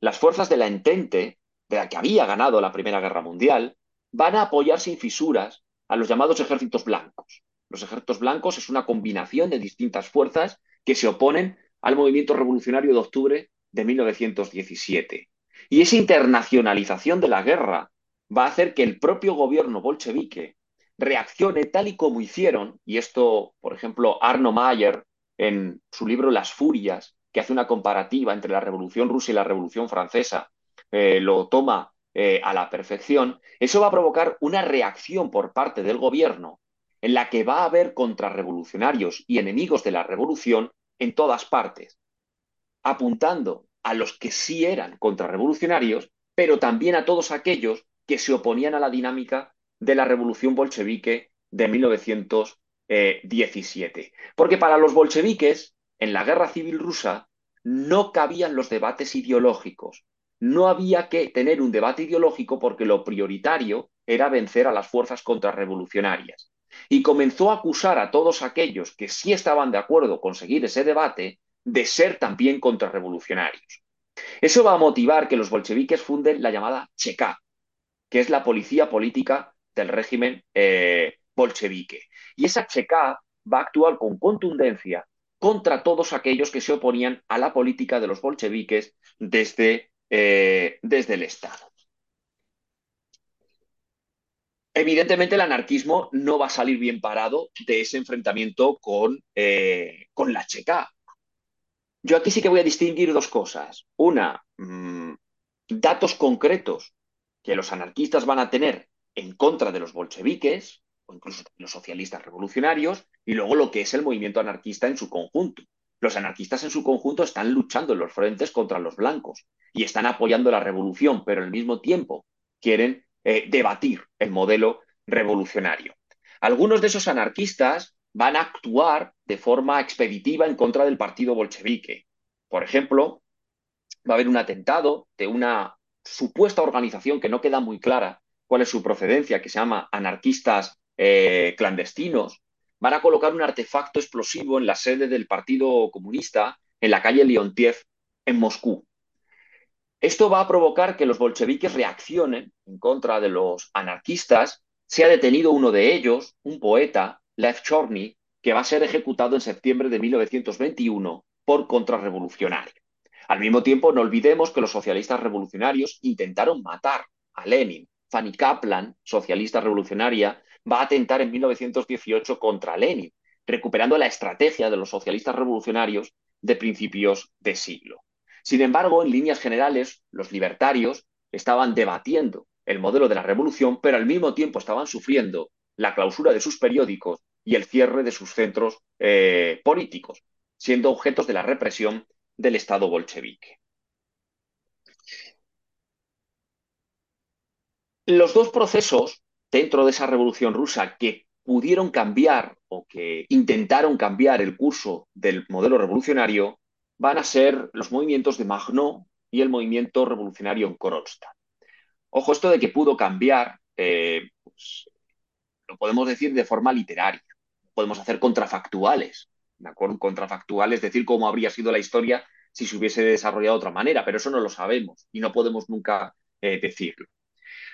Las fuerzas de la Entente, de la que había ganado la Primera Guerra Mundial, van a apoyar sin fisuras a los llamados ejércitos blancos. Los ejércitos blancos es una combinación de distintas fuerzas que se oponen al movimiento revolucionario de octubre de 1917. Y esa internacionalización de la guerra va a hacer que el propio gobierno bolchevique reaccione tal y como hicieron, y esto, por ejemplo, Arno Mayer, en su libro Las Furias, que hace una comparativa entre la Revolución Rusa y la Revolución Francesa, eh, lo toma eh, a la perfección, eso va a provocar una reacción por parte del gobierno en la que va a haber contrarrevolucionarios y enemigos de la revolución en todas partes, apuntando a los que sí eran contrarrevolucionarios, pero también a todos aquellos que se oponían a la dinámica de la revolución bolchevique de 1917. Porque para los bolcheviques, en la guerra civil rusa, no cabían los debates ideológicos. No había que tener un debate ideológico porque lo prioritario era vencer a las fuerzas contrarrevolucionarias. Y comenzó a acusar a todos aquellos que sí estaban de acuerdo con seguir ese debate de ser también contrarrevolucionarios. Eso va a motivar que los bolcheviques funden la llamada Cheka, que es la policía política del régimen eh, bolchevique. Y esa Cheka va a actuar con contundencia contra todos aquellos que se oponían a la política de los bolcheviques desde, eh, desde el Estado. Evidentemente el anarquismo no va a salir bien parado de ese enfrentamiento con, eh, con la Checa. Yo aquí sí que voy a distinguir dos cosas. Una, mmm, datos concretos que los anarquistas van a tener en contra de los bolcheviques o incluso los socialistas revolucionarios y luego lo que es el movimiento anarquista en su conjunto. Los anarquistas en su conjunto están luchando en los frentes contra los blancos y están apoyando la revolución, pero al mismo tiempo quieren eh, debatir el modelo revolucionario. Algunos de esos anarquistas van a actuar de forma expeditiva en contra del partido bolchevique. Por ejemplo, va a haber un atentado de una supuesta organización que no queda muy clara cuál es su procedencia, que se llama anarquistas eh, clandestinos, van a colocar un artefacto explosivo en la sede del Partido Comunista en la calle Leontiev en Moscú. Esto va a provocar que los bolcheviques reaccionen en contra de los anarquistas. Se ha detenido uno de ellos, un poeta, Lev Chorny, que va a ser ejecutado en septiembre de 1921 por contrarrevolucionario. Al mismo tiempo, no olvidemos que los socialistas revolucionarios intentaron matar a Lenin. Fanny Kaplan, socialista revolucionaria, va a atentar en 1918 contra Lenin, recuperando la estrategia de los socialistas revolucionarios de principios de siglo. Sin embargo, en líneas generales, los libertarios estaban debatiendo el modelo de la revolución, pero al mismo tiempo estaban sufriendo la clausura de sus periódicos y el cierre de sus centros eh, políticos, siendo objetos de la represión del Estado bolchevique. Los dos procesos dentro de esa revolución rusa que pudieron cambiar o que intentaron cambiar el curso del modelo revolucionario van a ser los movimientos de Magnó y el movimiento revolucionario en Kronstadt. Ojo, esto de que pudo cambiar, eh, pues, lo podemos decir de forma literaria, podemos hacer contrafactuales, ¿de acuerdo? Contrafactuales, decir cómo habría sido la historia si se hubiese desarrollado de otra manera, pero eso no lo sabemos y no podemos nunca eh, decirlo.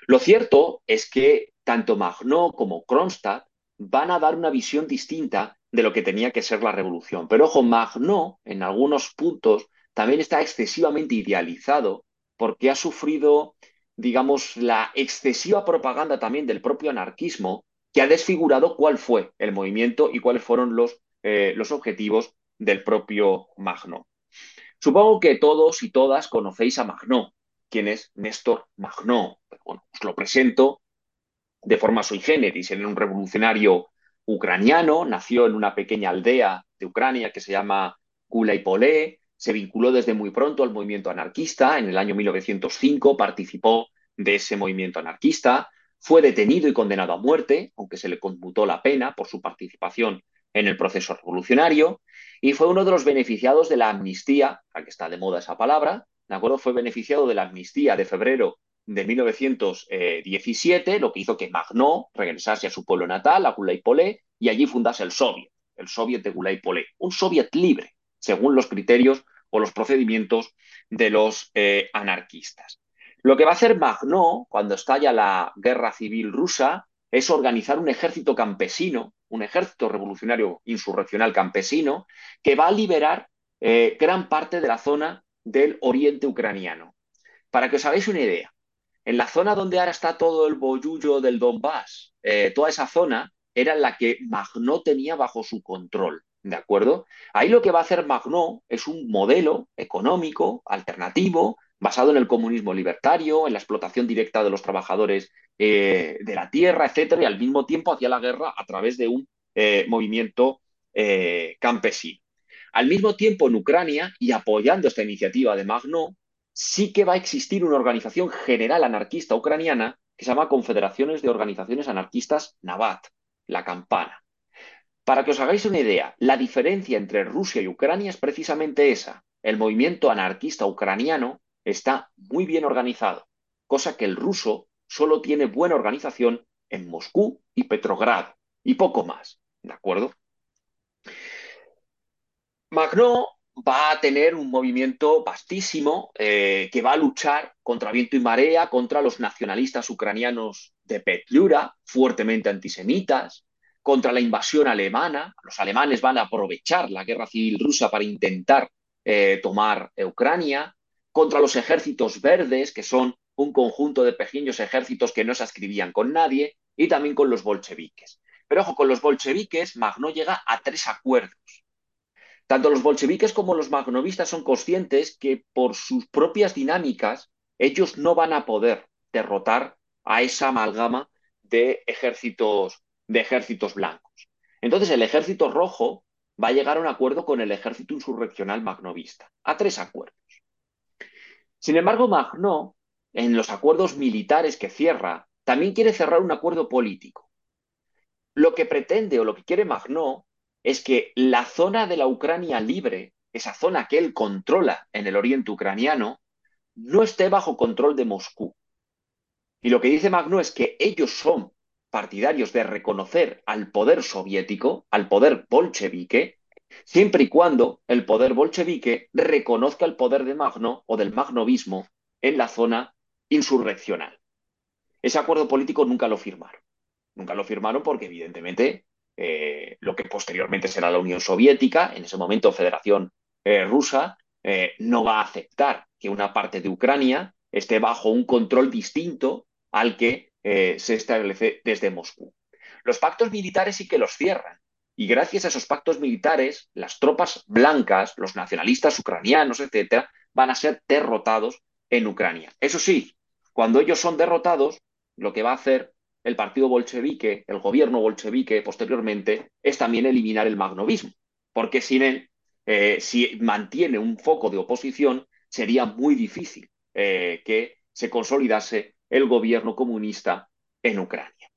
Lo cierto es que tanto Magnó como Kronstadt van a dar una visión distinta de lo que tenía que ser la revolución. Pero ojo, Magnó en algunos puntos también está excesivamente idealizado porque ha sufrido, digamos, la excesiva propaganda también del propio anarquismo que ha desfigurado cuál fue el movimiento y cuáles fueron los, eh, los objetivos del propio Magnó. Supongo que todos y todas conocéis a Magnó. ¿Quién es Néstor Magnó? bueno, os lo presento de forma sui generis. Era un revolucionario ucraniano, nació en una pequeña aldea de Ucrania que se llama Gulaipolé, se vinculó desde muy pronto al movimiento anarquista, en el año 1905 participó de ese movimiento anarquista, fue detenido y condenado a muerte, aunque se le conmutó la pena por su participación en el proceso revolucionario, y fue uno de los beneficiados de la amnistía, a que está de moda esa palabra, ¿de acuerdo? Fue beneficiado de la amnistía de febrero de 1917, lo que hizo que Magnó regresase a su pueblo natal, a Gulaipolé, y allí fundase el Soviet, el Soviet de Gulaipolé, un Soviet libre, según los criterios o los procedimientos de los eh, anarquistas. Lo que va a hacer Magnó cuando estalla la guerra civil rusa es organizar un ejército campesino, un ejército revolucionario insurreccional campesino, que va a liberar eh, gran parte de la zona del oriente ucraniano. Para que os hagáis una idea, en la zona donde ahora está todo el boyullo del Donbass, eh, toda esa zona era la que Magnó tenía bajo su control. ¿De acuerdo? Ahí lo que va a hacer Magnó es un modelo económico alternativo basado en el comunismo libertario, en la explotación directa de los trabajadores eh, de la tierra, etcétera, y al mismo tiempo hacía la guerra a través de un eh, movimiento eh, campesino. Al mismo tiempo, en Ucrania, y apoyando esta iniciativa de Magnó, sí que va a existir una organización general anarquista ucraniana que se llama Confederaciones de Organizaciones Anarquistas Navat, la Campana. Para que os hagáis una idea, la diferencia entre Rusia y Ucrania es precisamente esa. El movimiento anarquista ucraniano está muy bien organizado, cosa que el ruso solo tiene buena organización en Moscú y Petrogrado, y poco más, ¿de acuerdo? Magnó va a tener un movimiento vastísimo eh, que va a luchar contra viento y marea, contra los nacionalistas ucranianos de Petliura, fuertemente antisemitas, contra la invasión alemana. Los alemanes van a aprovechar la guerra civil rusa para intentar eh, tomar Ucrania, contra los ejércitos verdes, que son un conjunto de pequeños ejércitos que no se ascribían con nadie, y también con los bolcheviques. Pero ojo, con los bolcheviques Magno llega a tres acuerdos. Tanto los bolcheviques como los magnovistas son conscientes que por sus propias dinámicas ellos no van a poder derrotar a esa amalgama de ejércitos, de ejércitos blancos. Entonces el ejército rojo va a llegar a un acuerdo con el ejército insurreccional magnovista, a tres acuerdos. Sin embargo, Magnó, en los acuerdos militares que cierra, también quiere cerrar un acuerdo político. Lo que pretende o lo que quiere Magnó es que la zona de la Ucrania libre, esa zona que él controla en el oriente ucraniano, no esté bajo control de Moscú. Y lo que dice Magnó es que ellos son partidarios de reconocer al poder soviético, al poder bolchevique, siempre y cuando el poder bolchevique reconozca el poder de Magno o del magnovismo en la zona insurreccional. Ese acuerdo político nunca lo firmaron. Nunca lo firmaron porque, evidentemente, eh, lo que posteriormente será la Unión Soviética, en ese momento Federación eh, Rusa, eh, no va a aceptar que una parte de Ucrania esté bajo un control distinto al que se establece desde Moscú. Los pactos militares sí que los cierran, y gracias a esos pactos militares, las tropas blancas, los nacionalistas ucranianos, etcétera, van a ser derrotados en Ucrania. Eso sí, cuando ellos son derrotados, lo que va a hacer el partido bolchevique, el gobierno bolchevique posteriormente, es también eliminar el magnovismo, porque sin él, eh, si mantiene un foco de oposición, sería muy difícil eh, que se consolidase el gobierno comunista en Ucrania.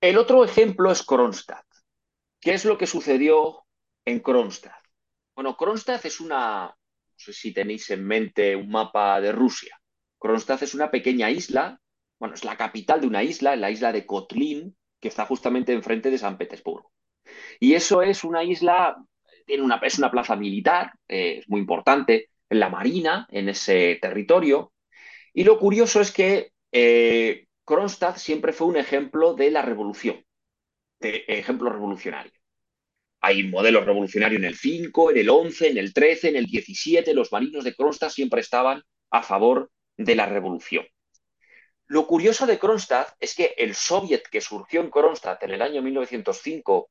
El otro ejemplo es Kronstadt. ¿Qué es lo que sucedió en Kronstadt? Bueno, Kronstadt es una, no sé si tenéis en mente un mapa de Rusia. Kronstadt es una pequeña isla, bueno, es la capital de una isla, la isla de Kotlin, que está justamente enfrente de San Petersburgo. Y eso es una isla, tiene una, es una plaza militar, eh, es muy importante, en la marina, en ese territorio. Y lo curioso es que eh, Kronstadt siempre fue un ejemplo de la revolución, de ejemplo revolucionario. Hay modelos revolucionarios en el 5, en el 11, en el 13, en el 17. Los marinos de Kronstadt siempre estaban a favor de la revolución. Lo curioso de Kronstadt es que el soviet que surgió en Kronstadt en el año 1905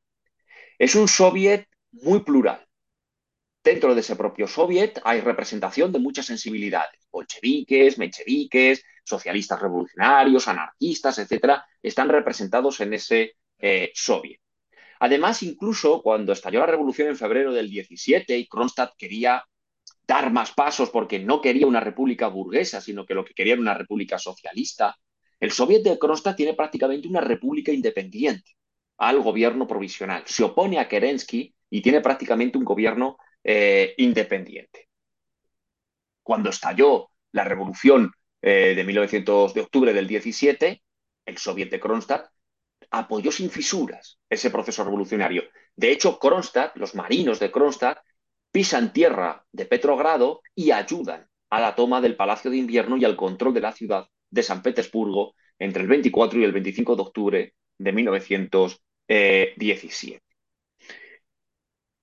es un soviet muy plural. Dentro de ese propio soviet hay representación de muchas sensibilidades, bolcheviques, mencheviques, socialistas revolucionarios, anarquistas, etcétera, están representados en ese eh, soviet. Además, incluso cuando estalló la revolución en febrero del 17 y Kronstadt quería dar más pasos porque no quería una república burguesa, sino que lo que quería era una república socialista, el soviet de Kronstadt tiene prácticamente una república independiente al gobierno provisional. Se opone a Kerensky y tiene prácticamente un gobierno eh, independiente. Cuando estalló la revolución eh, de 1900, de octubre del 17, el soviet de Kronstadt apoyó sin fisuras ese proceso revolucionario. De hecho, Kronstadt, los marinos de Kronstadt, pisan tierra de Petrogrado y ayudan a la toma del Palacio de Invierno y al control de la ciudad de San Petersburgo entre el 24 y el 25 de octubre de 1917.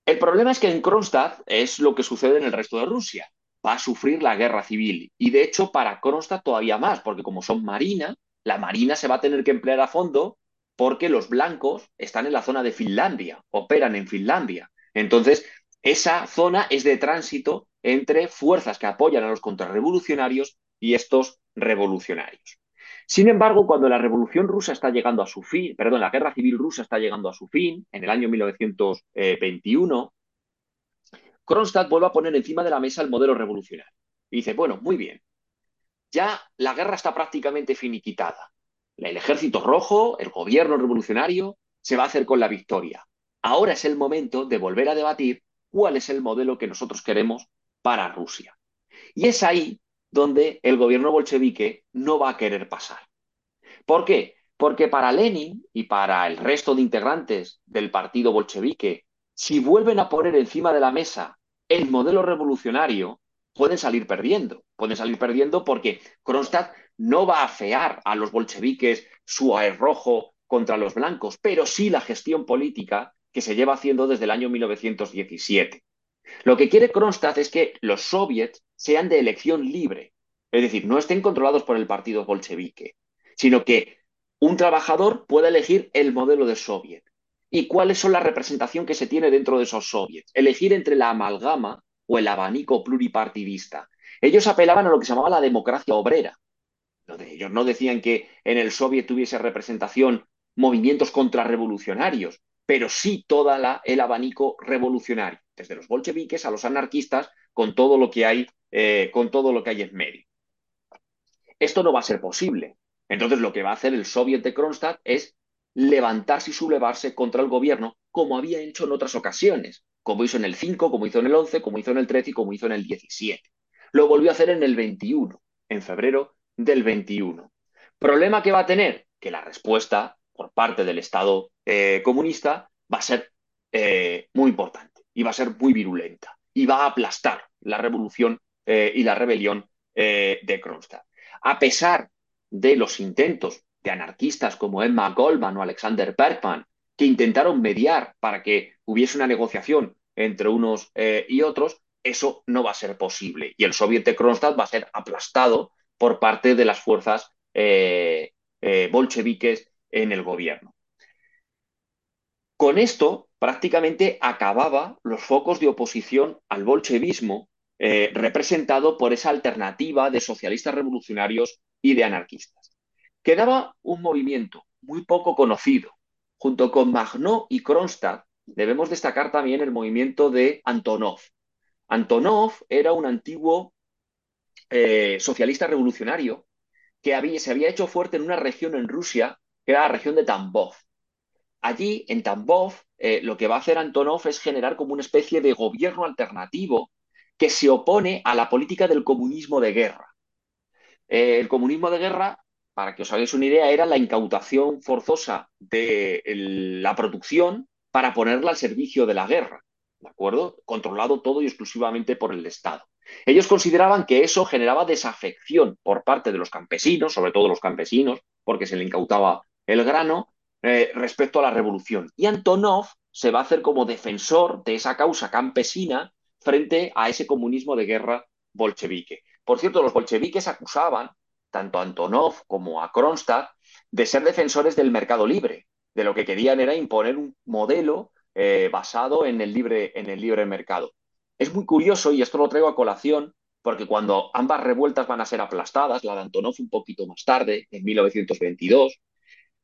El problema es que en Kronstadt es lo que sucede en el resto de Rusia. Va a sufrir la guerra civil. Y de hecho, para Kronstadt todavía más, porque como son marina, la marina se va a tener que emplear a fondo porque los blancos están en la zona de Finlandia, operan en Finlandia. Entonces, esa zona es de tránsito entre fuerzas que apoyan a los contrarrevolucionarios y estos revolucionarios. Sin embargo, cuando la revolución rusa está llegando a su fin, perdón, la guerra civil rusa está llegando a su fin, en el año 1921, Kronstadt vuelve a poner encima de la mesa el modelo revolucionario. Y dice, bueno, muy bien, ya la guerra está prácticamente finiquitada. El ejército rojo, el gobierno revolucionario, se va a hacer con la victoria. Ahora es el momento de volver a debatir cuál es el modelo que nosotros queremos para Rusia. Y es ahí donde el gobierno bolchevique no va a querer pasar. ¿Por qué? Porque para Lenin y para el resto de integrantes del partido bolchevique, si vuelven a poner encima de la mesa el modelo revolucionario, pueden salir perdiendo. Pueden salir perdiendo porque Kronstadt no va a fear a los bolcheviques su rojo contra los blancos, pero sí la gestión política que se lleva haciendo desde el año 1917. Lo que quiere Kronstadt es que los soviets sean de elección libre, es decir, no estén controlados por el partido bolchevique, sino que un trabajador pueda elegir el modelo de soviet. ¿Y cuáles son la representación que se tiene dentro de esos soviets? Elegir entre la amalgama o el abanico pluripartidista. Ellos apelaban a lo que se llamaba la democracia obrera. Ellos no decían que en el soviet tuviese representación movimientos contrarrevolucionarios, pero sí todo el abanico revolucionario, desde los bolcheviques a los anarquistas, con todo lo que hay, eh, con todo lo que hay en medio. Esto no va a ser posible. Entonces lo que va a hacer el Soviet de Kronstadt es levantarse y sublevarse contra el gobierno, como había hecho en otras ocasiones, como hizo en el 5, como hizo en el 11, como hizo en el 13 y como hizo en el 17. Lo volvió a hacer en el 21, en febrero del 21. ¿Problema que va a tener? Que la respuesta por parte del Estado eh, comunista va a ser eh, muy importante y va a ser muy virulenta y va a aplastar la revolución eh, y la rebelión de Kronstadt. A pesar de los intentos de anarquistas como Emma Goldman o Alexander Bergman, que intentaron mediar para que hubiese una negociación entre unos y otros, eso no va a ser posible. Y el soviet de Kronstadt va a ser aplastado por parte de las fuerzas bolcheviques en el gobierno. Con esto prácticamente acababa los focos de oposición al bolchevismo eh, representado por esa alternativa de socialistas revolucionarios y de anarquistas. Quedaba un movimiento muy poco conocido. Junto con Magnó y Kronstadt debemos destacar también el movimiento de Antonov. Antonov era un antiguo eh, socialista revolucionario que se había hecho fuerte en una región en Rusia que era la región de Tambov. Allí, en Tambov, eh, lo que va a hacer Antonov es generar como una especie de gobierno alternativo que se opone a la política del comunismo de guerra. Eh, el comunismo de guerra, para que os hagáis una idea, era la incautación forzosa de la producción para ponerla al servicio de la guerra, ¿de acuerdo? Controlado todo y exclusivamente por el Estado. Ellos consideraban que eso generaba desafección por parte de los campesinos, sobre todo los campesinos, porque se le incautaba el grano eh, respecto a la revolución. Y Antonov se va a hacer como defensor de esa causa campesina frente a ese comunismo de guerra bolchevique. Por cierto, los bolcheviques acusaban tanto a Antonov como a Kronstadt de ser defensores del mercado libre. De lo que querían era imponer un modelo eh, basado en el, libre, en el libre mercado. Es muy curioso, y esto lo traigo a colación, porque cuando ambas revueltas van a ser aplastadas, la de Antonov un poquito más tarde, en 1922,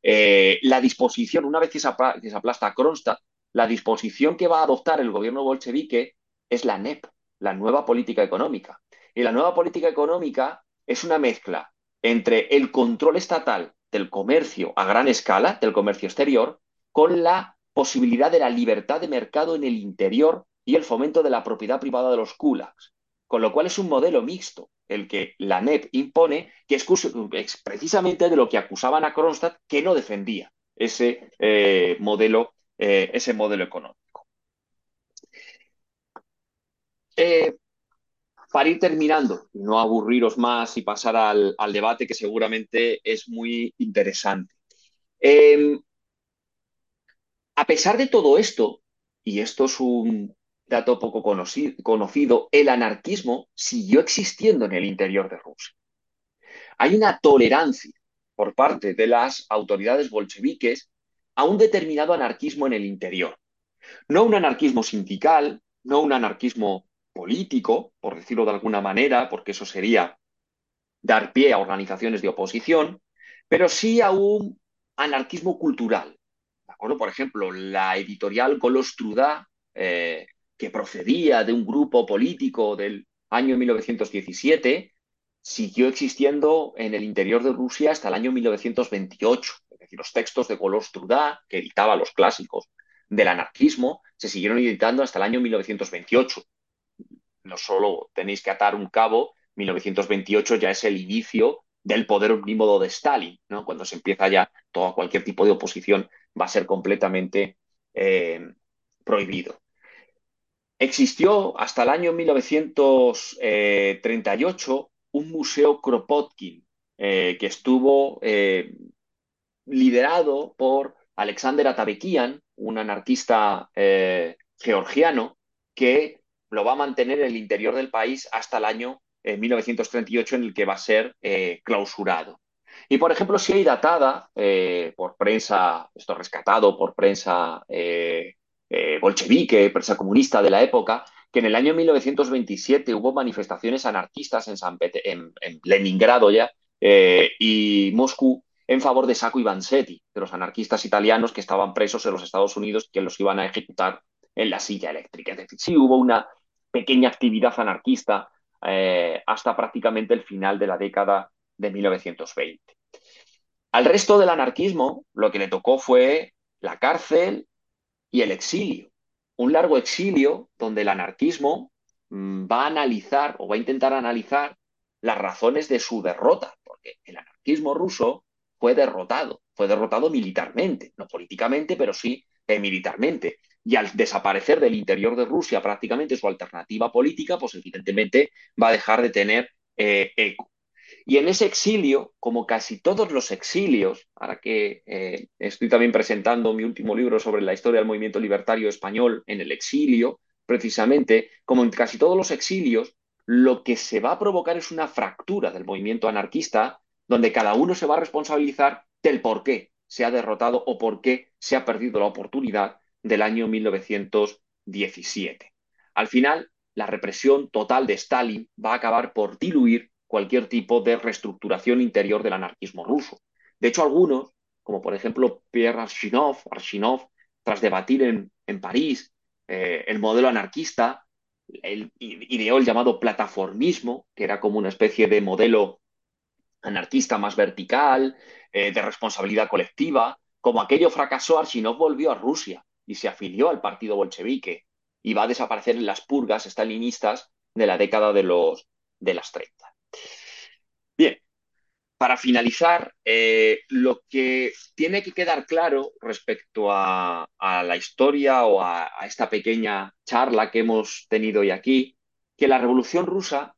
eh, la disposición, una vez que se, aplasta Kronstadt, la disposición que va a adoptar el gobierno bolchevique es la NEP, la nueva política económica. Y la nueva política económica es una mezcla entre el control estatal del comercio a gran escala, del comercio exterior, con la posibilidad de la libertad de mercado en el interior y el fomento de la propiedad privada de los kulaks. Con lo cual es un modelo mixto el que la NEP impone, que es, precisamente de lo que acusaban a Kronstadt que no defendía ese, eh, modelo, eh, ese modelo económico. eh, para ir terminando, no aburriros más y pasar al, debate que seguramente es muy interesante. Eh, a pesar de todo esto, y esto es un dato poco conocido, el anarquismo siguió existiendo en el interior de Rusia. Hay una tolerancia por parte de las autoridades bolcheviques a un determinado anarquismo en el interior. No un anarquismo sindical, no un anarquismo político, por decirlo de alguna manera, porque eso sería dar pie a organizaciones de oposición, pero sí a un anarquismo cultural, por ejemplo, la editorial Golostruda, eh, que procedía de un grupo político del año 1917, siguió existiendo en el interior de Rusia hasta el año 1928. Es decir, los textos de Golostruda, que editaba los clásicos del anarquismo, se siguieron editando hasta el año 1928. No solo tenéis que atar un cabo, 1928 ya es el inicio del poder omnímodo de Stalin, ¿no? cuando se empieza ya todo cualquier tipo de oposición va a ser completamente eh, prohibido. Existió hasta el año 1938 un museo Kropotkin eh, que estuvo eh, liderado por Alexander Atabekian, un anarquista georgiano que lo va a mantener en el interior del país hasta el año 1938 en el que va a ser clausurado. Y, por ejemplo, si hay datada eh, por prensa, esto rescatado por prensa eh, eh, bolchevique, prensa comunista de la época, que en el año 1927 hubo manifestaciones anarquistas en, San en, Leningrado ya y Moscú en favor de Sacco y Vanzetti, de los anarquistas italianos que estaban presos en los Estados Unidos que los iban a ejecutar en la silla eléctrica. Es decir, sí hubo una pequeña actividad anarquista hasta prácticamente el final de la década de 1920. Al resto del anarquismo lo que le tocó fue la cárcel y el exilio. Un largo exilio donde el anarquismo mm, va a analizar o va a intentar analizar las razones de su derrota, porque el anarquismo ruso fue derrotado, fue derrotado militarmente, no políticamente, pero sí eh, militarmente. Y al desaparecer del interior de Rusia prácticamente su alternativa política, pues evidentemente va a dejar de tener eh, eco. Y en ese exilio, como casi todos los exilios, ahora que eh, estoy también presentando mi último libro sobre la historia del movimiento libertario español en el exilio, precisamente, como en casi todos los exilios, lo que se va a provocar es una fractura del movimiento anarquista, donde cada uno se va a responsabilizar del por qué se ha derrotado o por qué se ha perdido la oportunidad del año 1917. Al final, la represión total de Stalin va a acabar por diluir cualquier tipo de reestructuración interior del anarquismo ruso. De hecho, algunos, como por ejemplo Pierre Arshinov, tras debatir en, París eh, el modelo anarquista, ideó el llamado plataformismo, que era como una especie de modelo anarquista más vertical, eh, de responsabilidad colectiva. Como aquello fracasó, Arshinov volvió a Rusia y se afilió al partido bolchevique y va a desaparecer en las purgas estalinistas de la década de, los, de las 30. Bien, para finalizar, eh, lo que tiene que quedar claro respecto a, la historia o a, esta pequeña charla que hemos tenido hoy aquí, que la Revolución Rusa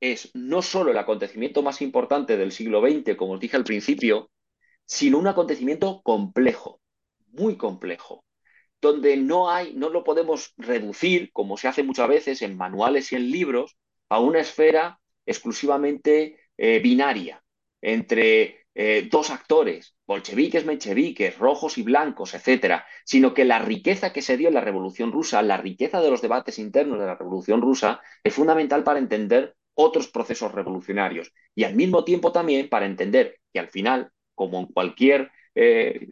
es no solo el acontecimiento más importante del siglo XX, como os dije al principio, sino un acontecimiento complejo, muy complejo, donde no hay, no lo podemos reducir, como se hace muchas veces en manuales y en libros, a una esfera exclusivamente eh, binaria entre eh, dos actores, bolcheviques, mencheviques, rojos y blancos, etcétera, sino que la riqueza que se dio en la Revolución Rusa, la riqueza de los debates internos de la Revolución Rusa, es fundamental para entender otros procesos revolucionarios y al mismo tiempo también para entender que al final, como en cualquier, eh,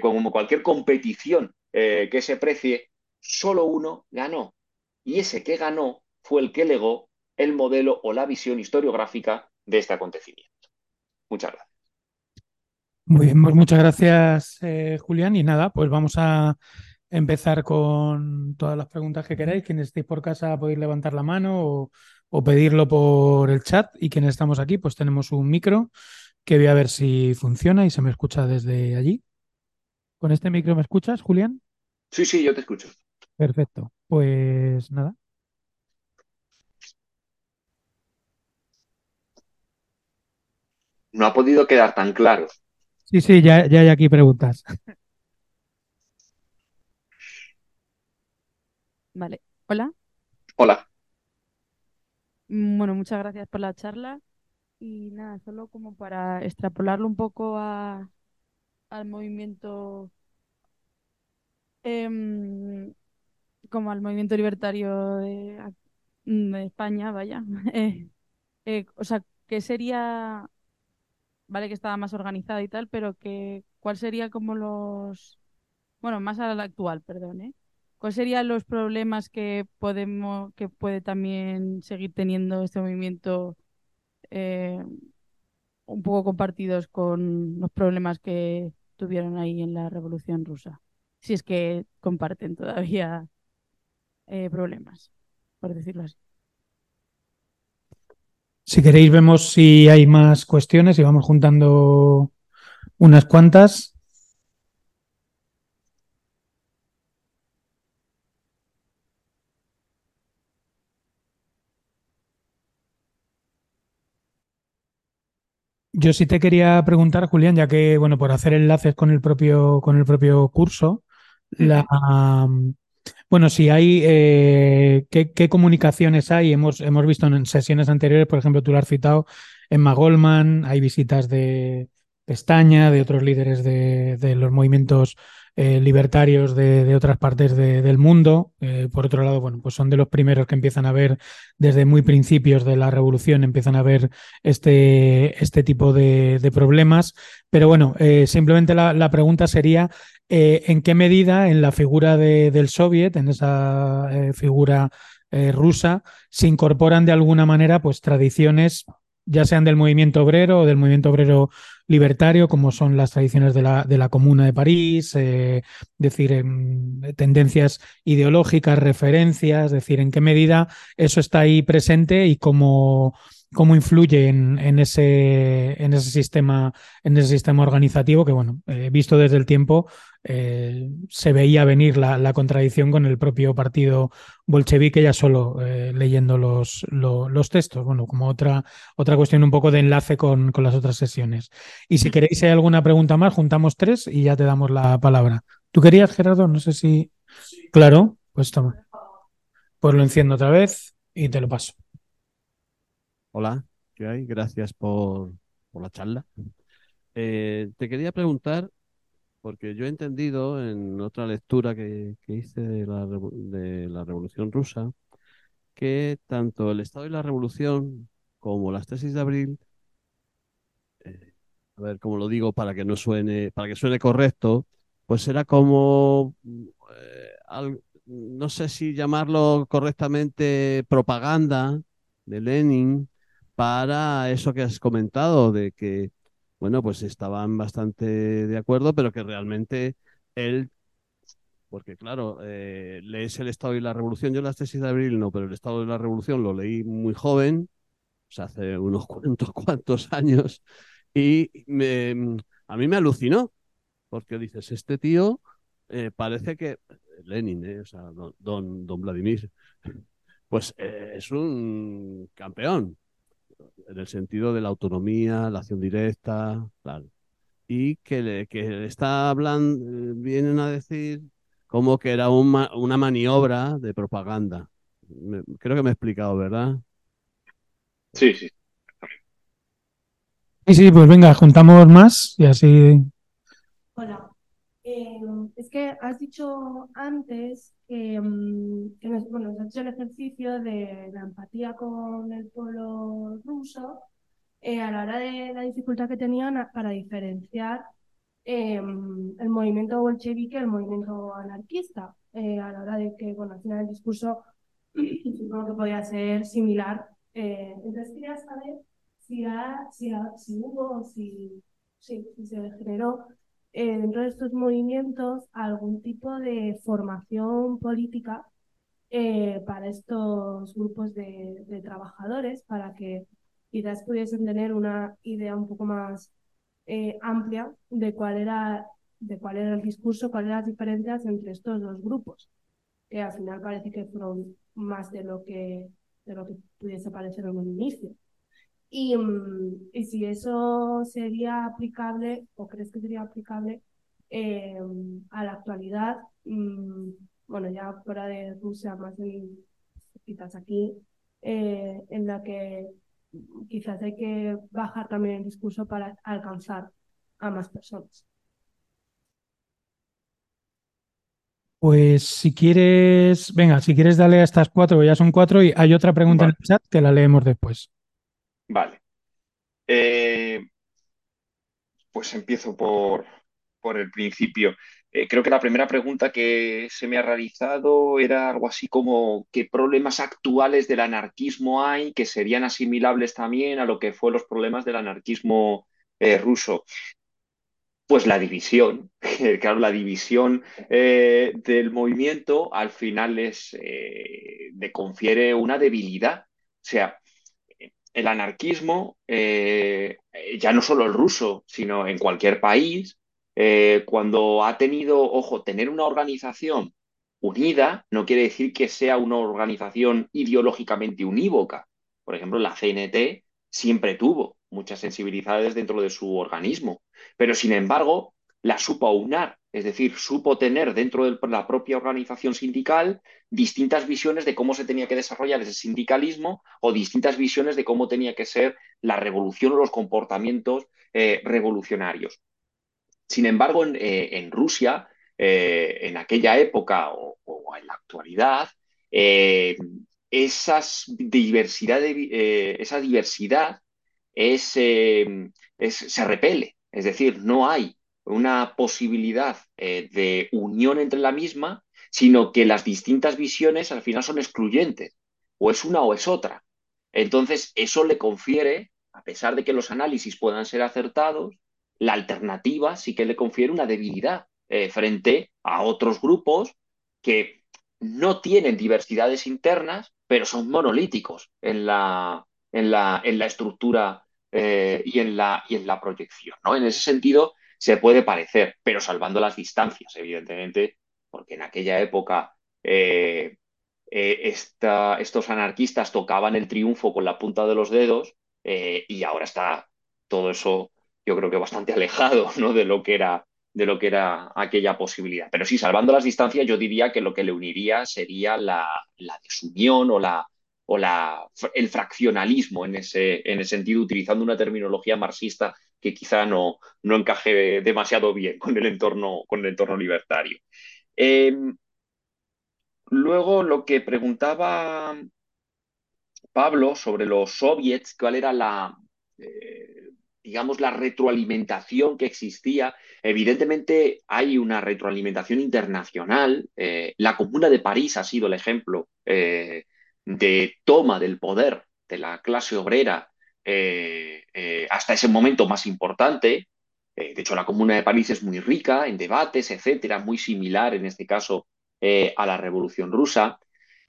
como cualquier competición que se precie, solo uno ganó. Y ese que ganó fue el que legó el modelo o la visión historiográfica de este acontecimiento. Muchas gracias. Muy bien, pues muchas gracias, eh, Julián. Y nada, pues vamos a empezar con todas las preguntas que queráis. Quienes estéis por casa podéis levantar la mano o, o, pedirlo por el chat. Y quienes estamos aquí, pues tenemos un micro que voy a ver si funciona y se me escucha desde allí. ¿Con este micro me escuchas, Julián? Sí, sí, yo te escucho. Perfecto. Pues nada, no ha podido quedar tan claro. Sí, sí, ya, ya hay aquí preguntas. Vale. Hola. Hola. Bueno, muchas gracias por la charla. Y nada, solo como para extrapolarlo un poco a, al movimiento, em, como al movimiento libertario de España, vaya. Eh, eh, o sea, ¿qué sería, vale que estaba más organizado y tal, pero que, ¿cuál sería como los, bueno, más a la actual, perdón, ¿eh? ¿Cuáles serían los problemas que podemos, que puede también seguir teniendo este movimiento eh, un poco compartidos con los problemas que tuvieron ahí en la Revolución Rusa? Si es que comparten todavía eh, problemas, por decirlo así. Si queréis, vemos si hay más cuestiones y vamos juntando unas cuantas. Yo sí te quería preguntar, Julián, ya que, bueno, por hacer enlaces con el propio, con el propio curso, la, bueno, si hay, eh, ¿qué, comunicaciones hay? Hemos, hemos visto en sesiones anteriores, por ejemplo, tú lo has citado, Emma Goldman, hay visitas de Pestaña, de otros líderes de, los movimientos eh, libertarios de, otras partes de- del mundo. Eh, por otro lado, bueno, pues son de los primeros que empiezan a ver desde muy principios de la revolución, empiezan a ver este, este tipo de, problemas. Pero bueno, eh, simplemente la pregunta sería, eh, ¿en qué medida en la figura de- del soviet, en esa eh, figura eh, rusa, se incorporan de alguna manera pues tradiciones ya sean del movimiento obrero o del movimiento obrero libertario, como son las tradiciones de la, de la Comuna de París, decir, tendencias ideológicas, referencias, decir, en qué medida eso está ahí presente y cómo, cómo influye en, en ese, en ese sistema, en ese sistema organizativo que, bueno, eh, visto desde el tiempo, eh, se veía venir la, la contradicción con el propio partido bolchevique ya solo eh, leyendo los, lo- los textos. Bueno, como otra, otra cuestión un poco de enlace con, con las otras sesiones. Y si queréis si hay alguna pregunta más, juntamos tres y ya te damos la palabra. ¿Tú querías, Gerardo? No sé si... Claro, pues toma. Pues lo enciendo otra vez y te lo paso. Hola, ¿qué hay? Gracias por, por la charla. Eh, te quería preguntar, porque yo he entendido en otra lectura que, hice de la, de la Revolución Rusa, que tanto el Estado y la Revolución como las tesis de abril, eh, a ver cómo lo digo para que no suene, para que suene correcto, pues era como, eh, no sé si llamarlo correctamente propaganda de Lenin para eso que has comentado, de que, bueno, pues estaban bastante de acuerdo, pero que realmente él, porque claro, eh, lees El Estado y la Revolución, yo las tesis de abril no, pero El Estado y la Revolución lo leí muy joven, o sea, hace unos cuantos, cuantos años, y me- a mí me alucinó, porque dices, este tío eh, parece que, Lenin, eh, o sea, don, don, don Vladimir, pues eh, es un campeón en el sentido de la autonomía, la acción directa, tal. Y que, le, que le está hablando, eh, vienen a decir como que era un ma- una maniobra de propaganda. Me- creo que me he explicado, ¿verdad? Sí, sí. Sí, sí, pues venga, juntamos más y así. Hola. Eh, es que has dicho antes que nos, bueno, has hecho el ejercicio de la empatía con el pueblo ruso eh, a la hora de la dificultad que tenían para diferenciar eh, el movimiento bolchevique del movimiento anarquista, eh, a la hora de que, bueno, al final el discurso supongo que podía ser similar. Eh, entonces quería saber si, ha- si, ha- si hubo, si, sí, si se generó eh, dentro de estos movimientos algún tipo de formación política eh, para estos grupos de, de trabajadores, para que quizás pudiesen tener una idea un poco más eh, amplia de cuál era, de cuál era el discurso, cuáles eran las diferencias entre estos dos grupos, que al final parece que fueron más de lo que, de lo que pudiese parecer en un inicio. Y, mm, y si eso sería aplicable o crees que sería aplicable eh, a la actualidad, mm, bueno, ya fuera de Rusia, más en, quizás aquí, eh, en la que quizás hay que bajar también el discurso para alcanzar a más personas. Pues si quieres, venga, si quieres dale a estas cuatro, ya son cuatro y hay otra pregunta en el chat que la leemos después. Vale. Eh, pues empiezo por, por el principio. Eh, creo que la primera pregunta que se me ha realizado era algo así como qué problemas actuales del anarquismo hay que serían asimilables también a lo que fue los problemas del anarquismo eh, ruso. Pues la división, claro, la división del movimiento al final es, le confiere una debilidad. O sea, el anarquismo, eh, ya no solo el ruso, sino en cualquier país, eh, cuando ha tenido, ojo, tener una organización unida no quiere decir que sea una organización ideológicamente unívoca. Por ejemplo, la CNT siempre tuvo muchas sensibilidades dentro de su organismo, pero sin embargo la supo aunar, es decir, supo tener dentro de la propia organización sindical distintas visiones de cómo se tenía que desarrollar ese sindicalismo o distintas visiones de cómo tenía que ser la revolución o los comportamientos eh, revolucionarios. Sin embargo, en, eh, Rusia, eh, en aquella época o, en la actualidad, diversidad esa diversidad se repele, es decir, no hay una posibilidad eh, de unión entre la misma, sino que las distintas visiones al final son excluyentes, o es una o es otra. Entonces, eso le confiere, a pesar de que los análisis puedan ser acertados, la alternativa sí que le confiere una debilidad eh, frente a otros grupos que no tienen diversidades internas, pero son monolíticos en la, en la, en la estructura eh, y, en la, y en la proyección. ¿no? En ese sentido, se puede parecer, pero salvando las distancias, evidentemente, porque en aquella época eh, eh, esta, estos anarquistas tocaban el triunfo con la punta de los dedos eh, y ahora está todo eso, yo creo que bastante alejado ¿no? de, lo que era, de lo que era aquella posibilidad. Pero sí, salvando las distancias, yo diría que lo que le uniría sería la, la desunión o la, o el fraccionalismo en ese, en ese sentido, utilizando una terminología marxista que quizá no, no encaje demasiado bien con el entorno, con el entorno libertario. Eh, luego, lo que preguntaba Pablo sobre los soviets, cuál era la, eh, digamos, la retroalimentación que existía. Evidentemente hay una retroalimentación internacional. Eh, la Comuna de París ha sido el ejemplo eh, de toma del poder de la clase obrera eh, eh, hasta ese momento más importante. Eh, de hecho, la Comuna de París es muy rica en debates, etcétera, muy similar en este caso a la Revolución Rusa.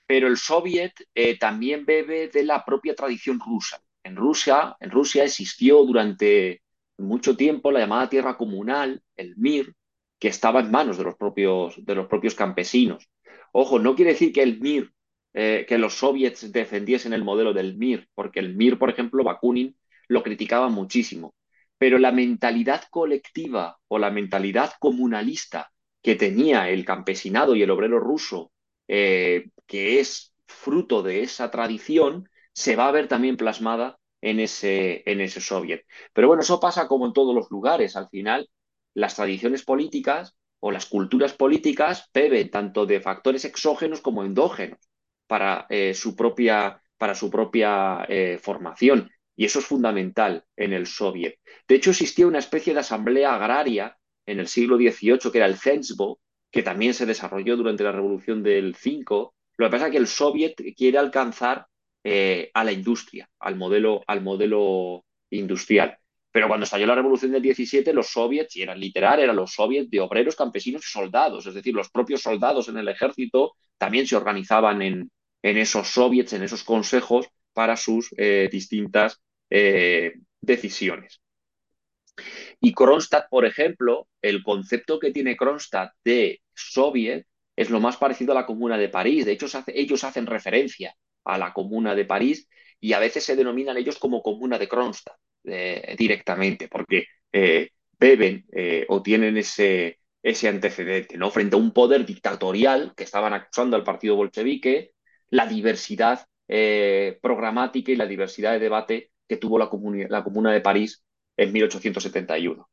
Pero el soviet también bebe de la propia tradición rusa. En Rusia, en Rusia existió durante mucho tiempo la llamada tierra comunal, el MIR, que estaba en manos de los propios, de los propios campesinos. Ojo, no quiere decir que el MIR eh, que los soviets defendiesen el modelo del MIR, porque el MIR, por ejemplo, Bakunin lo criticaba muchísimo. Pero la mentalidad colectiva o la mentalidad comunalista que tenía el campesinado y el obrero ruso, eh, que es fruto de esa tradición, se va a ver también plasmada en ese, en ese soviet. Pero bueno, eso pasa como en todos los lugares. Al final, las tradiciones políticas o las culturas políticas beben tanto de factores exógenos como endógenos para, eh, su, propia, para su propia eh, formación. Y eso es fundamental en el soviet. De hecho, existía una especie de asamblea agraria en el siglo XVIII, que era el Zensbo, que también se desarrolló durante la Revolución del 5. Lo que pasa es que el soviet quiere alcanzar eh, a la industria, al modelo, al modelo industrial. Pero cuando estalló la revolución del 17, los soviets, y eran literal, eran los soviets de obreros, campesinos y soldados. Es decir, los propios soldados en el ejército también se organizaban en, en esos soviets, en esos consejos para sus eh, distintas eh, decisiones. Y Kronstadt, por ejemplo, el concepto que tiene Kronstadt de soviet es lo más parecido a la Comuna de París. De hecho, ellos hacen referencia a la Comuna de París y a veces se denominan ellos como Comuna de Kronstadt eh, directamente, porque beben o tienen ese, ese antecedente. Frente a un poder dictatorial que estaban acusando al partido bolchevique, la diversidad programática y la diversidad de debate que tuvo la, la Comuna de París en 1871.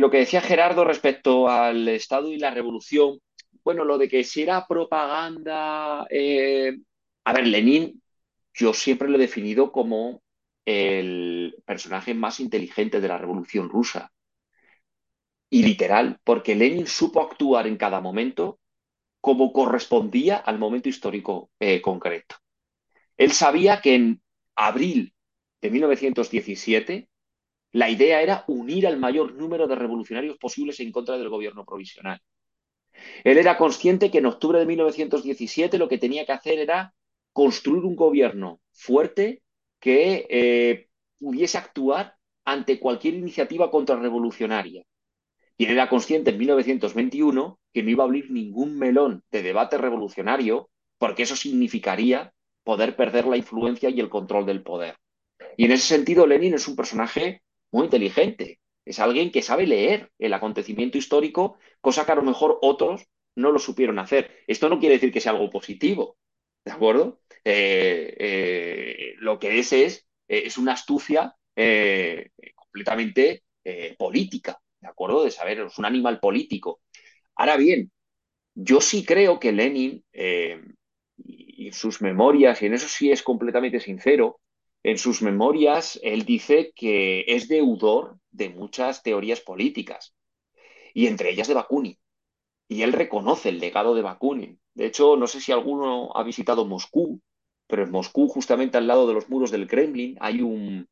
lo que decía Gerardo respecto al Estado y la Revolución, bueno, lo de que si era propaganda, a ver, Lenin, yo siempre lo he definido como el personaje más inteligente de la Revolución rusa. Y literal, porque Lenin supo actuar en cada momento como correspondía al momento histórico eh, concreto. Él sabía que en abril de 1917 la idea era unir al mayor número de revolucionarios posibles en contra del gobierno provisional. Él era consciente que en octubre de 1917 lo que tenía que hacer era construir un gobierno fuerte que eh, pudiese actuar ante cualquier iniciativa contrarrevolucionaria. Y él era consciente en 1921 que no iba a abrir ningún melón de debate revolucionario porque eso significaría poder perder la influencia y el control del poder. Y en ese sentido, Lenin es un personaje muy inteligente. Es alguien que sabe leer el acontecimiento histórico, cosa que a lo mejor otros no lo supieron hacer. Esto no quiere decir que sea algo positivo, ¿de acuerdo? Eh, eh, lo que es es, eh, es una astucia completamente política, ¿de acuerdo? De saber, es un animal político. Ahora bien, yo sí creo que Lenin, y en sus memorias, y en eso sí es completamente sincero, en sus memorias él dice que es deudor de muchas teorías políticas, y entre ellas de Bakunin. Y él reconoce el legado de Bakunin. De hecho, no sé si alguno ha visitado Moscú, pero en Moscú, justamente al lado de los muros del Kremlin, hay un,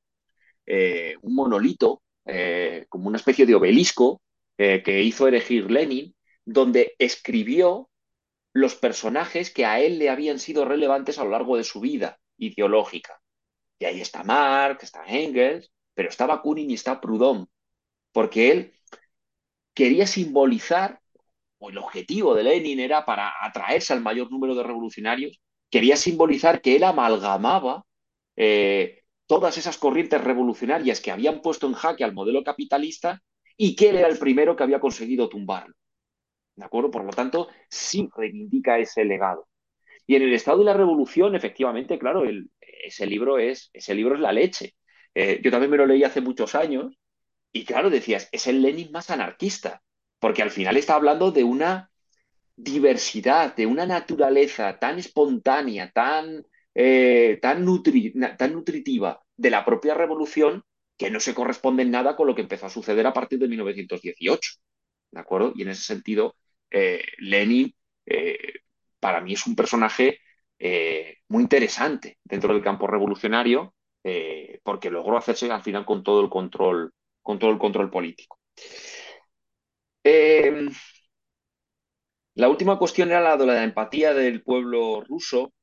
eh, monolito, eh, como una especie de obelisco, eh, que hizo erigir Lenin, donde escribió los personajes que a él le habían sido relevantes a lo largo de su vida ideológica. Y ahí está Marx, está Engels, pero está Bakunin y está Proudhon, porque él quería simbolizar, o el objetivo de Lenin era para atraerse al mayor número de revolucionarios, quería simbolizar que él amalgamaba eh, todas esas corrientes revolucionarias que habían puesto en jaque al modelo capitalista y que él era el primero que había conseguido tumbarlo. ¿De acuerdo? Por lo tanto, sí reivindica ese legado. Y en el Estado de la Revolución, efectivamente, claro, ese, libro es, ese libro es la leche. Eh, yo también me lo leí hace muchos años y claro, decías, es el Lenin más anarquista, porque al final está hablando de una diversidad, de una naturaleza tan espontánea, tan, eh, tan, tan nutritiva de la propia revolución que no se corresponde en nada con lo que empezó a suceder a partir de 1918. ¿De acuerdo? Y en ese sentido, eh, Lenin eh, para mí es un personaje muy interesante dentro del campo revolucionario porque logró hacerse al final con todo el control, con todo el control político. La última cuestión era la de la empatía del pueblo ruso.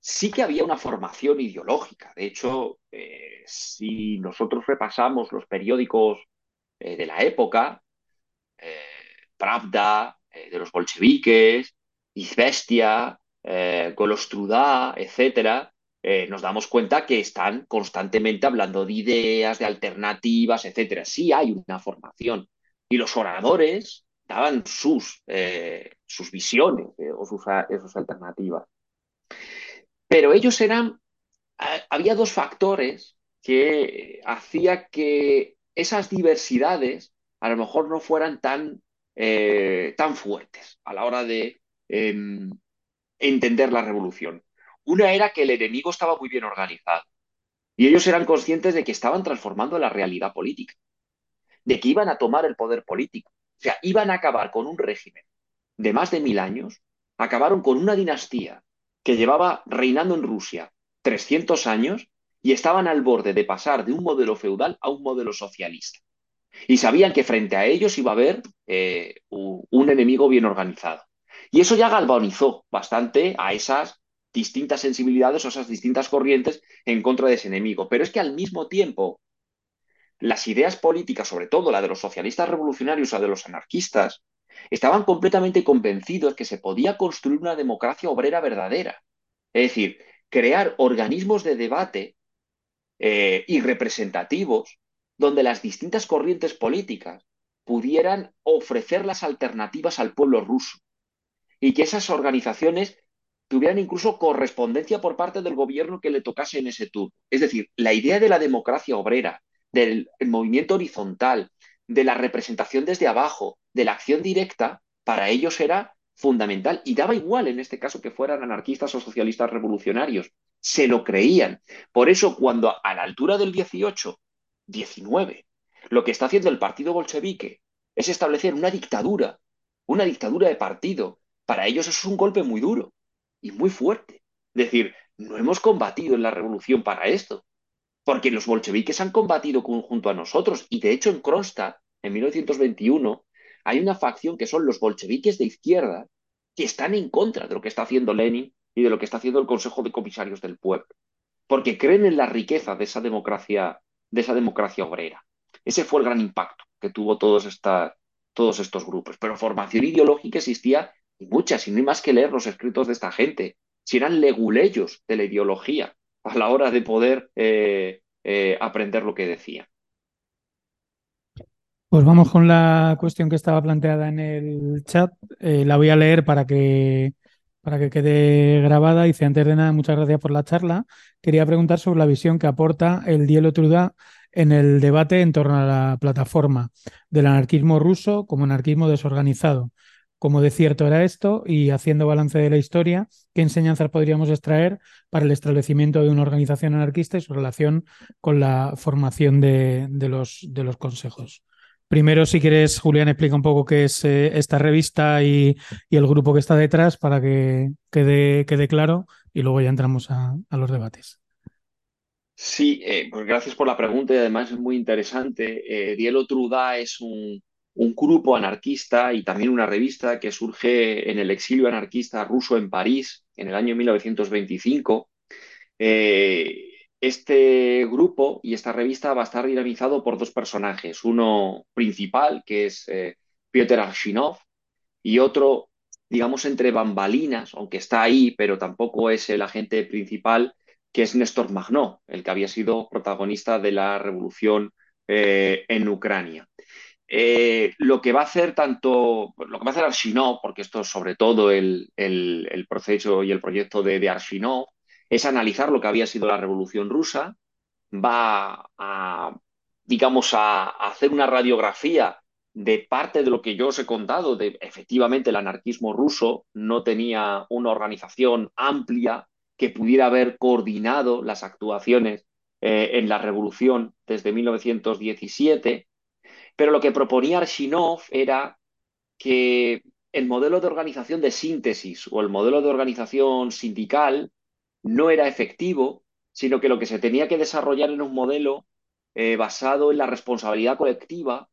Sí que había una formación ideológica. De hecho, eh, si nosotros repasamos los periódicos eh, de la época, eh, Pravda, de los bolcheviques, Izvestia, Golostruda, etcétera, nos damos cuenta que están constantemente hablando de ideas, de alternativas, etcétera. Sí hay una formación. Y los oradores daban sus, eh, sus visiones eh, o sus, alternativas. Pero ellos eran, había dos factores que hacía que esas diversidades a lo mejor no fueran tan, eh, tan fuertes a la hora de em, entender la revolución. Una era que el enemigo estaba muy bien organizado y ellos eran conscientes de que estaban transformando la realidad política, de que iban a tomar el poder político o sea, iban a acabar con un régimen de más de mil años, acabaron con una dinastía que llevaba reinando en Rusia 300 años y estaban al borde de pasar de un modelo feudal a un modelo socialista. Y sabían que frente a ellos iba a haber eh, un enemigo bien organizado. Y eso ya galvanizó bastante a esas distintas sensibilidades o esas distintas corrientes en contra de ese enemigo. Pero es que al mismo tiempo las ideas políticas, sobre todo la de los socialistas revolucionarios o de los anarquistas, estaban completamente convencidos que se podía construir una democracia obrera verdadera. Es decir, crear organismos de debate eh, y representativos donde las distintas corrientes políticas pudieran ofrecer las alternativas al pueblo ruso y que esas organizaciones tuvieran incluso correspondencia por parte del gobierno que le tocase en ese turno. Es decir, la idea de la democracia obrera, del movimiento horizontal, de la representación desde abajo, de la acción directa, para ellos era fundamental y daba igual en este caso que fueran anarquistas o socialistas revolucionarios. Se lo creían. Por eso cuando a la altura del 18, 19, lo que está haciendo el partido bolchevique es establecer una dictadura, una dictadura de partido, para ellos eso es un golpe muy duro y muy fuerte. Es decir, no hemos combatido en la revolución para esto, porque los bolcheviques han combatido junto a nosotros. Y de hecho en Kronstadt, en 1921, hay una facción que son los bolcheviques de izquierda que están en contra de lo que está haciendo Lenin y de lo que está haciendo el Consejo de Comisarios del Pueblo, porque creen en la riqueza de esa democracia, de esa democracia obrera. Ese fue el gran impacto que tuvo todos, esta, todos estos grupos. Pero formación ideológica existía y muchas, y no hay más que leer los escritos de esta gente, si eran leguleyos de la ideología a la hora de poder eh, eh, aprender lo que decía. Pues vamos con la cuestión que estaba planteada en el chat. Eh, la voy a leer para que, para que quede grabada. Dice, antes de nada, muchas gracias por la charla. Quería preguntar sobre la visión que aporta el Dielo Truda en el debate en torno a la plataforma del anarquismo ruso como anarquismo desorganizado cómo de cierto era esto y haciendo balance de la historia, qué enseñanzas podríamos extraer para el establecimiento de una organización anarquista y su relación con la formación de los consejos. Primero, si quieres, Julián, explica un poco qué es eh, esta revista y, el grupo que está detrás para que quede, claro y luego ya entramos a, los debates. Sí, eh, pues gracias por la pregunta y además es muy interesante. Eh, Dielo Truda es un, grupo anarquista y también una revista que surge en el exilio anarquista ruso en París en el año 1925. Eh, este grupo y esta revista va a estar dinamizado por dos personajes, uno principal, que es eh, Piotr Arshinov, y otro, digamos, entre bambalinas, aunque está ahí, pero tampoco es el agente principal, que es Néstor Magnó, el que había sido protagonista de la revolución eh, en Ucrania. Eh, lo que va a hacer tanto, lo que va a hacer Arshinov, porque esto es sobre todo el, proceso y el proyecto de, de Arshinov, es analizar lo que había sido la revolución rusa, va a, digamos, a, hacer una radiografía de parte de lo que yo os he contado, de efectivamente el anarquismo ruso no tenía una organización amplia que pudiera haber coordinado las actuaciones eh, en la revolución desde 1917 pero lo que proponía Arshinov era que el modelo de organización de síntesis o el modelo de organización sindical no era efectivo, sino que lo que se tenía que desarrollar era un modelo eh, basado en la responsabilidad colectiva,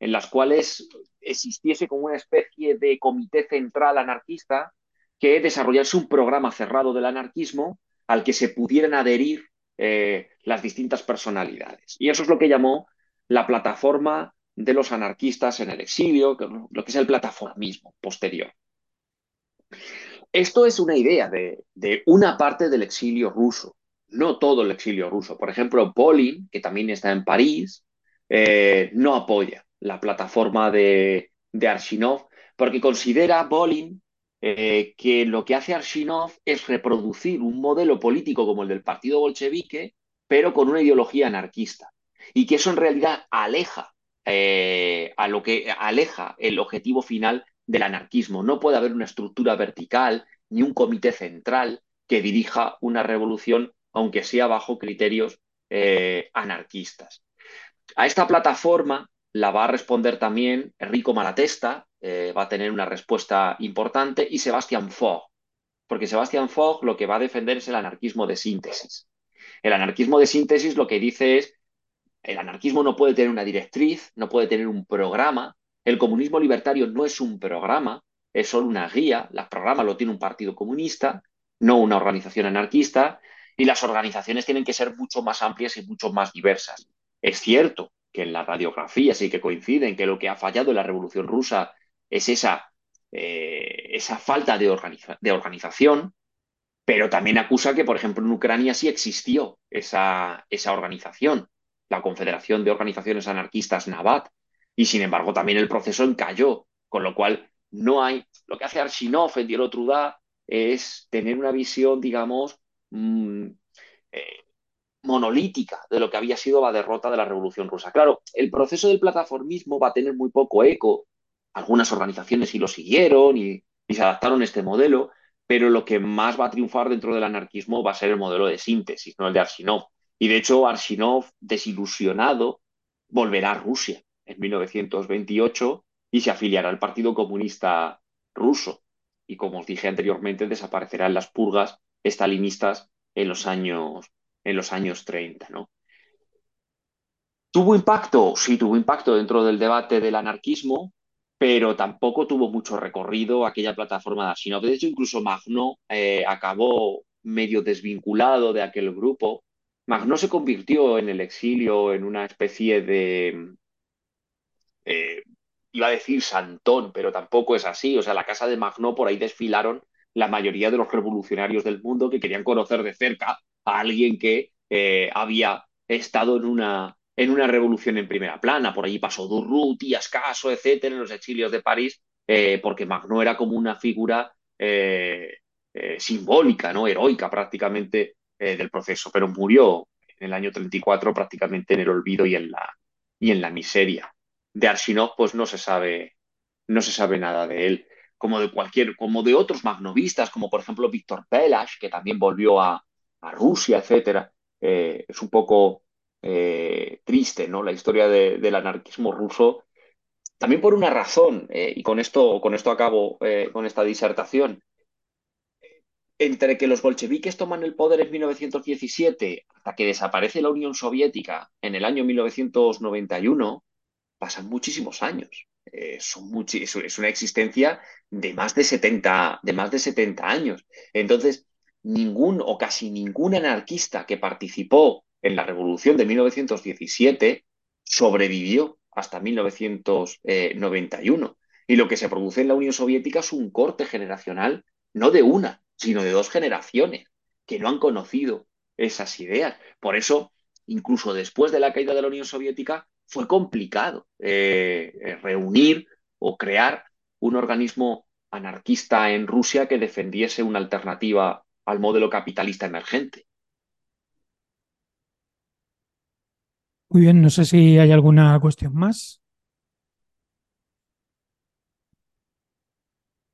en las cuales existiese como una especie de comité central anarquista que desarrollase un programa cerrado del anarquismo al que se pudieran adherir eh, las distintas personalidades. Y eso es lo que llamó la plataforma de los anarquistas en el exilio, lo que es el plataformismo posterior. Esto es una idea de, una parte del exilio ruso, no todo el exilio ruso. Por ejemplo, Bolin, que también está en París, eh, no apoya la plataforma de, de Arshinov porque considera Bolin eh, que lo que hace Arshinov es reproducir un modelo político como el del partido bolchevique, pero con una ideología anarquista. Y que eso en realidad aleja eh, a lo que aleja el objetivo final del anarquismo. No puede haber una estructura vertical ni un comité central que dirija una revolución, aunque sea bajo criterios eh, anarquistas. A esta plataforma la va a responder también Enrico Malatesta, eh, va a tener una respuesta importante, y Sebastián Fogg, porque Sebastián Fogg lo que va a defender es el anarquismo de síntesis. El anarquismo de síntesis lo que dice es el anarquismo no puede tener una directriz, no puede tener un programa. El comunismo libertario no es un programa, es solo una guía. Los programas lo tiene un partido comunista, no una organización anarquista. Y las organizaciones tienen que ser mucho más amplias y mucho más diversas. Es cierto que en la radiografía sí que coinciden que lo que ha fallado en la Revolución Rusa es esa, eh, esa falta de, de organización, pero también acusa que, por ejemplo, en Ucrania sí existió esa, esa organización, la Confederación de Organizaciones Anarquistas NAVAT, y sin embargo también el proceso encalló, con lo cual no hay, lo que hace Arshinov en Dielo Truda es tener una visión, digamos, mmm, eh, monolítica de lo que había sido la derrota de la Revolución Rusa. Claro, el proceso del plataformismo va a tener muy poco eco. Algunas organizaciones sí lo siguieron y, y se adaptaron a este modelo, pero lo que más va a triunfar dentro del anarquismo va a ser el modelo de síntesis, no el de Arshinov. Y de hecho, Arshinov, desilusionado, volverá a Rusia en 1928 y se afiliará al Partido Comunista Ruso. Y como os dije anteriormente, desaparecerá en las purgas estalinistas en los años, en los años 30. ¿no? ¿Tuvo impacto? Sí, tuvo impacto dentro del debate del anarquismo, pero tampoco tuvo mucho recorrido aquella plataforma de Arshinov. De hecho, incluso Magno eh, acabó medio desvinculado de aquel grupo. Magno se convirtió en el exilio en una especie de, eh, iba a decir Santón, pero tampoco es así. O sea, la casa de Magno por ahí desfilaron la mayoría de los revolucionarios del mundo que querían conocer de cerca a alguien que eh, había estado en una, en una revolución en primera plana. Por allí pasó Durruti, Ascaso, etcétera, en los exilios de París, eh, porque Magno era como una figura simbólica, ¿no? heroica prácticamente del proceso, pero murió en el año 34 prácticamente en el olvido y en la, y en la miseria. De Arshinov, pues no se sabe, no se sabe nada de él como de cualquier, como de otros magnovistas, como por ejemplo Víctor Pelash, que también volvió a, a Rusia, etcétera. Eh, es un poco eh, triste, ¿no? La historia de, del anarquismo ruso, también por una razón, eh, y con esto, con esto acabo eh, con esta disertación. Entre que los bolcheviques toman el poder en 1917 hasta que desaparece la Unión Soviética en el año 1991, pasan muchísimos años. Eh, son es una existencia de más de 70, de más de 70 años. Entonces, ningún o casi ningún anarquista que participó en la revolución de 1917 sobrevivió hasta 1991. Y lo que se produce en la Unión Soviética es un corte generacional, no de una, sino de dos generaciones, que no han conocido esas ideas. Por eso, incluso después de la caída de la Unión Soviética, fue complicado eh, eh, reunir o crear un organismo anarquista en Rusia que defendiese una alternativa al modelo capitalista emergente. Muy bien, no sé si hay alguna cuestión más.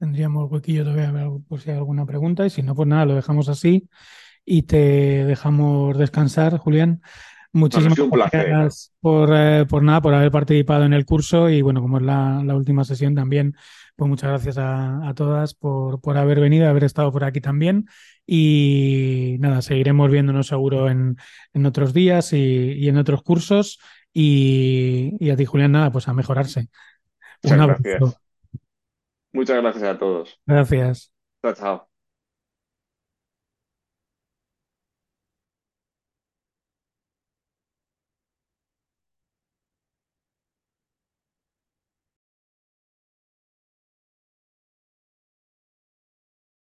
Tendríamos huequillo todavía por si hay alguna pregunta y si no, pues nada, lo dejamos así y te dejamos descansar, Julián. Muchísimas gracias por, eh, por, nada, por haber participado en el curso y bueno, como es la, la última sesión también, pues muchas gracias a, a todas por, por, haber venido, haber estado por aquí también y nada, seguiremos viéndonos seguro en, en otros días y, y, en otros cursos y, y, a ti Julián, nada, pues a mejorarse. Muchas gracias. Muchas gracias a todos. Gracias. Chao, chao.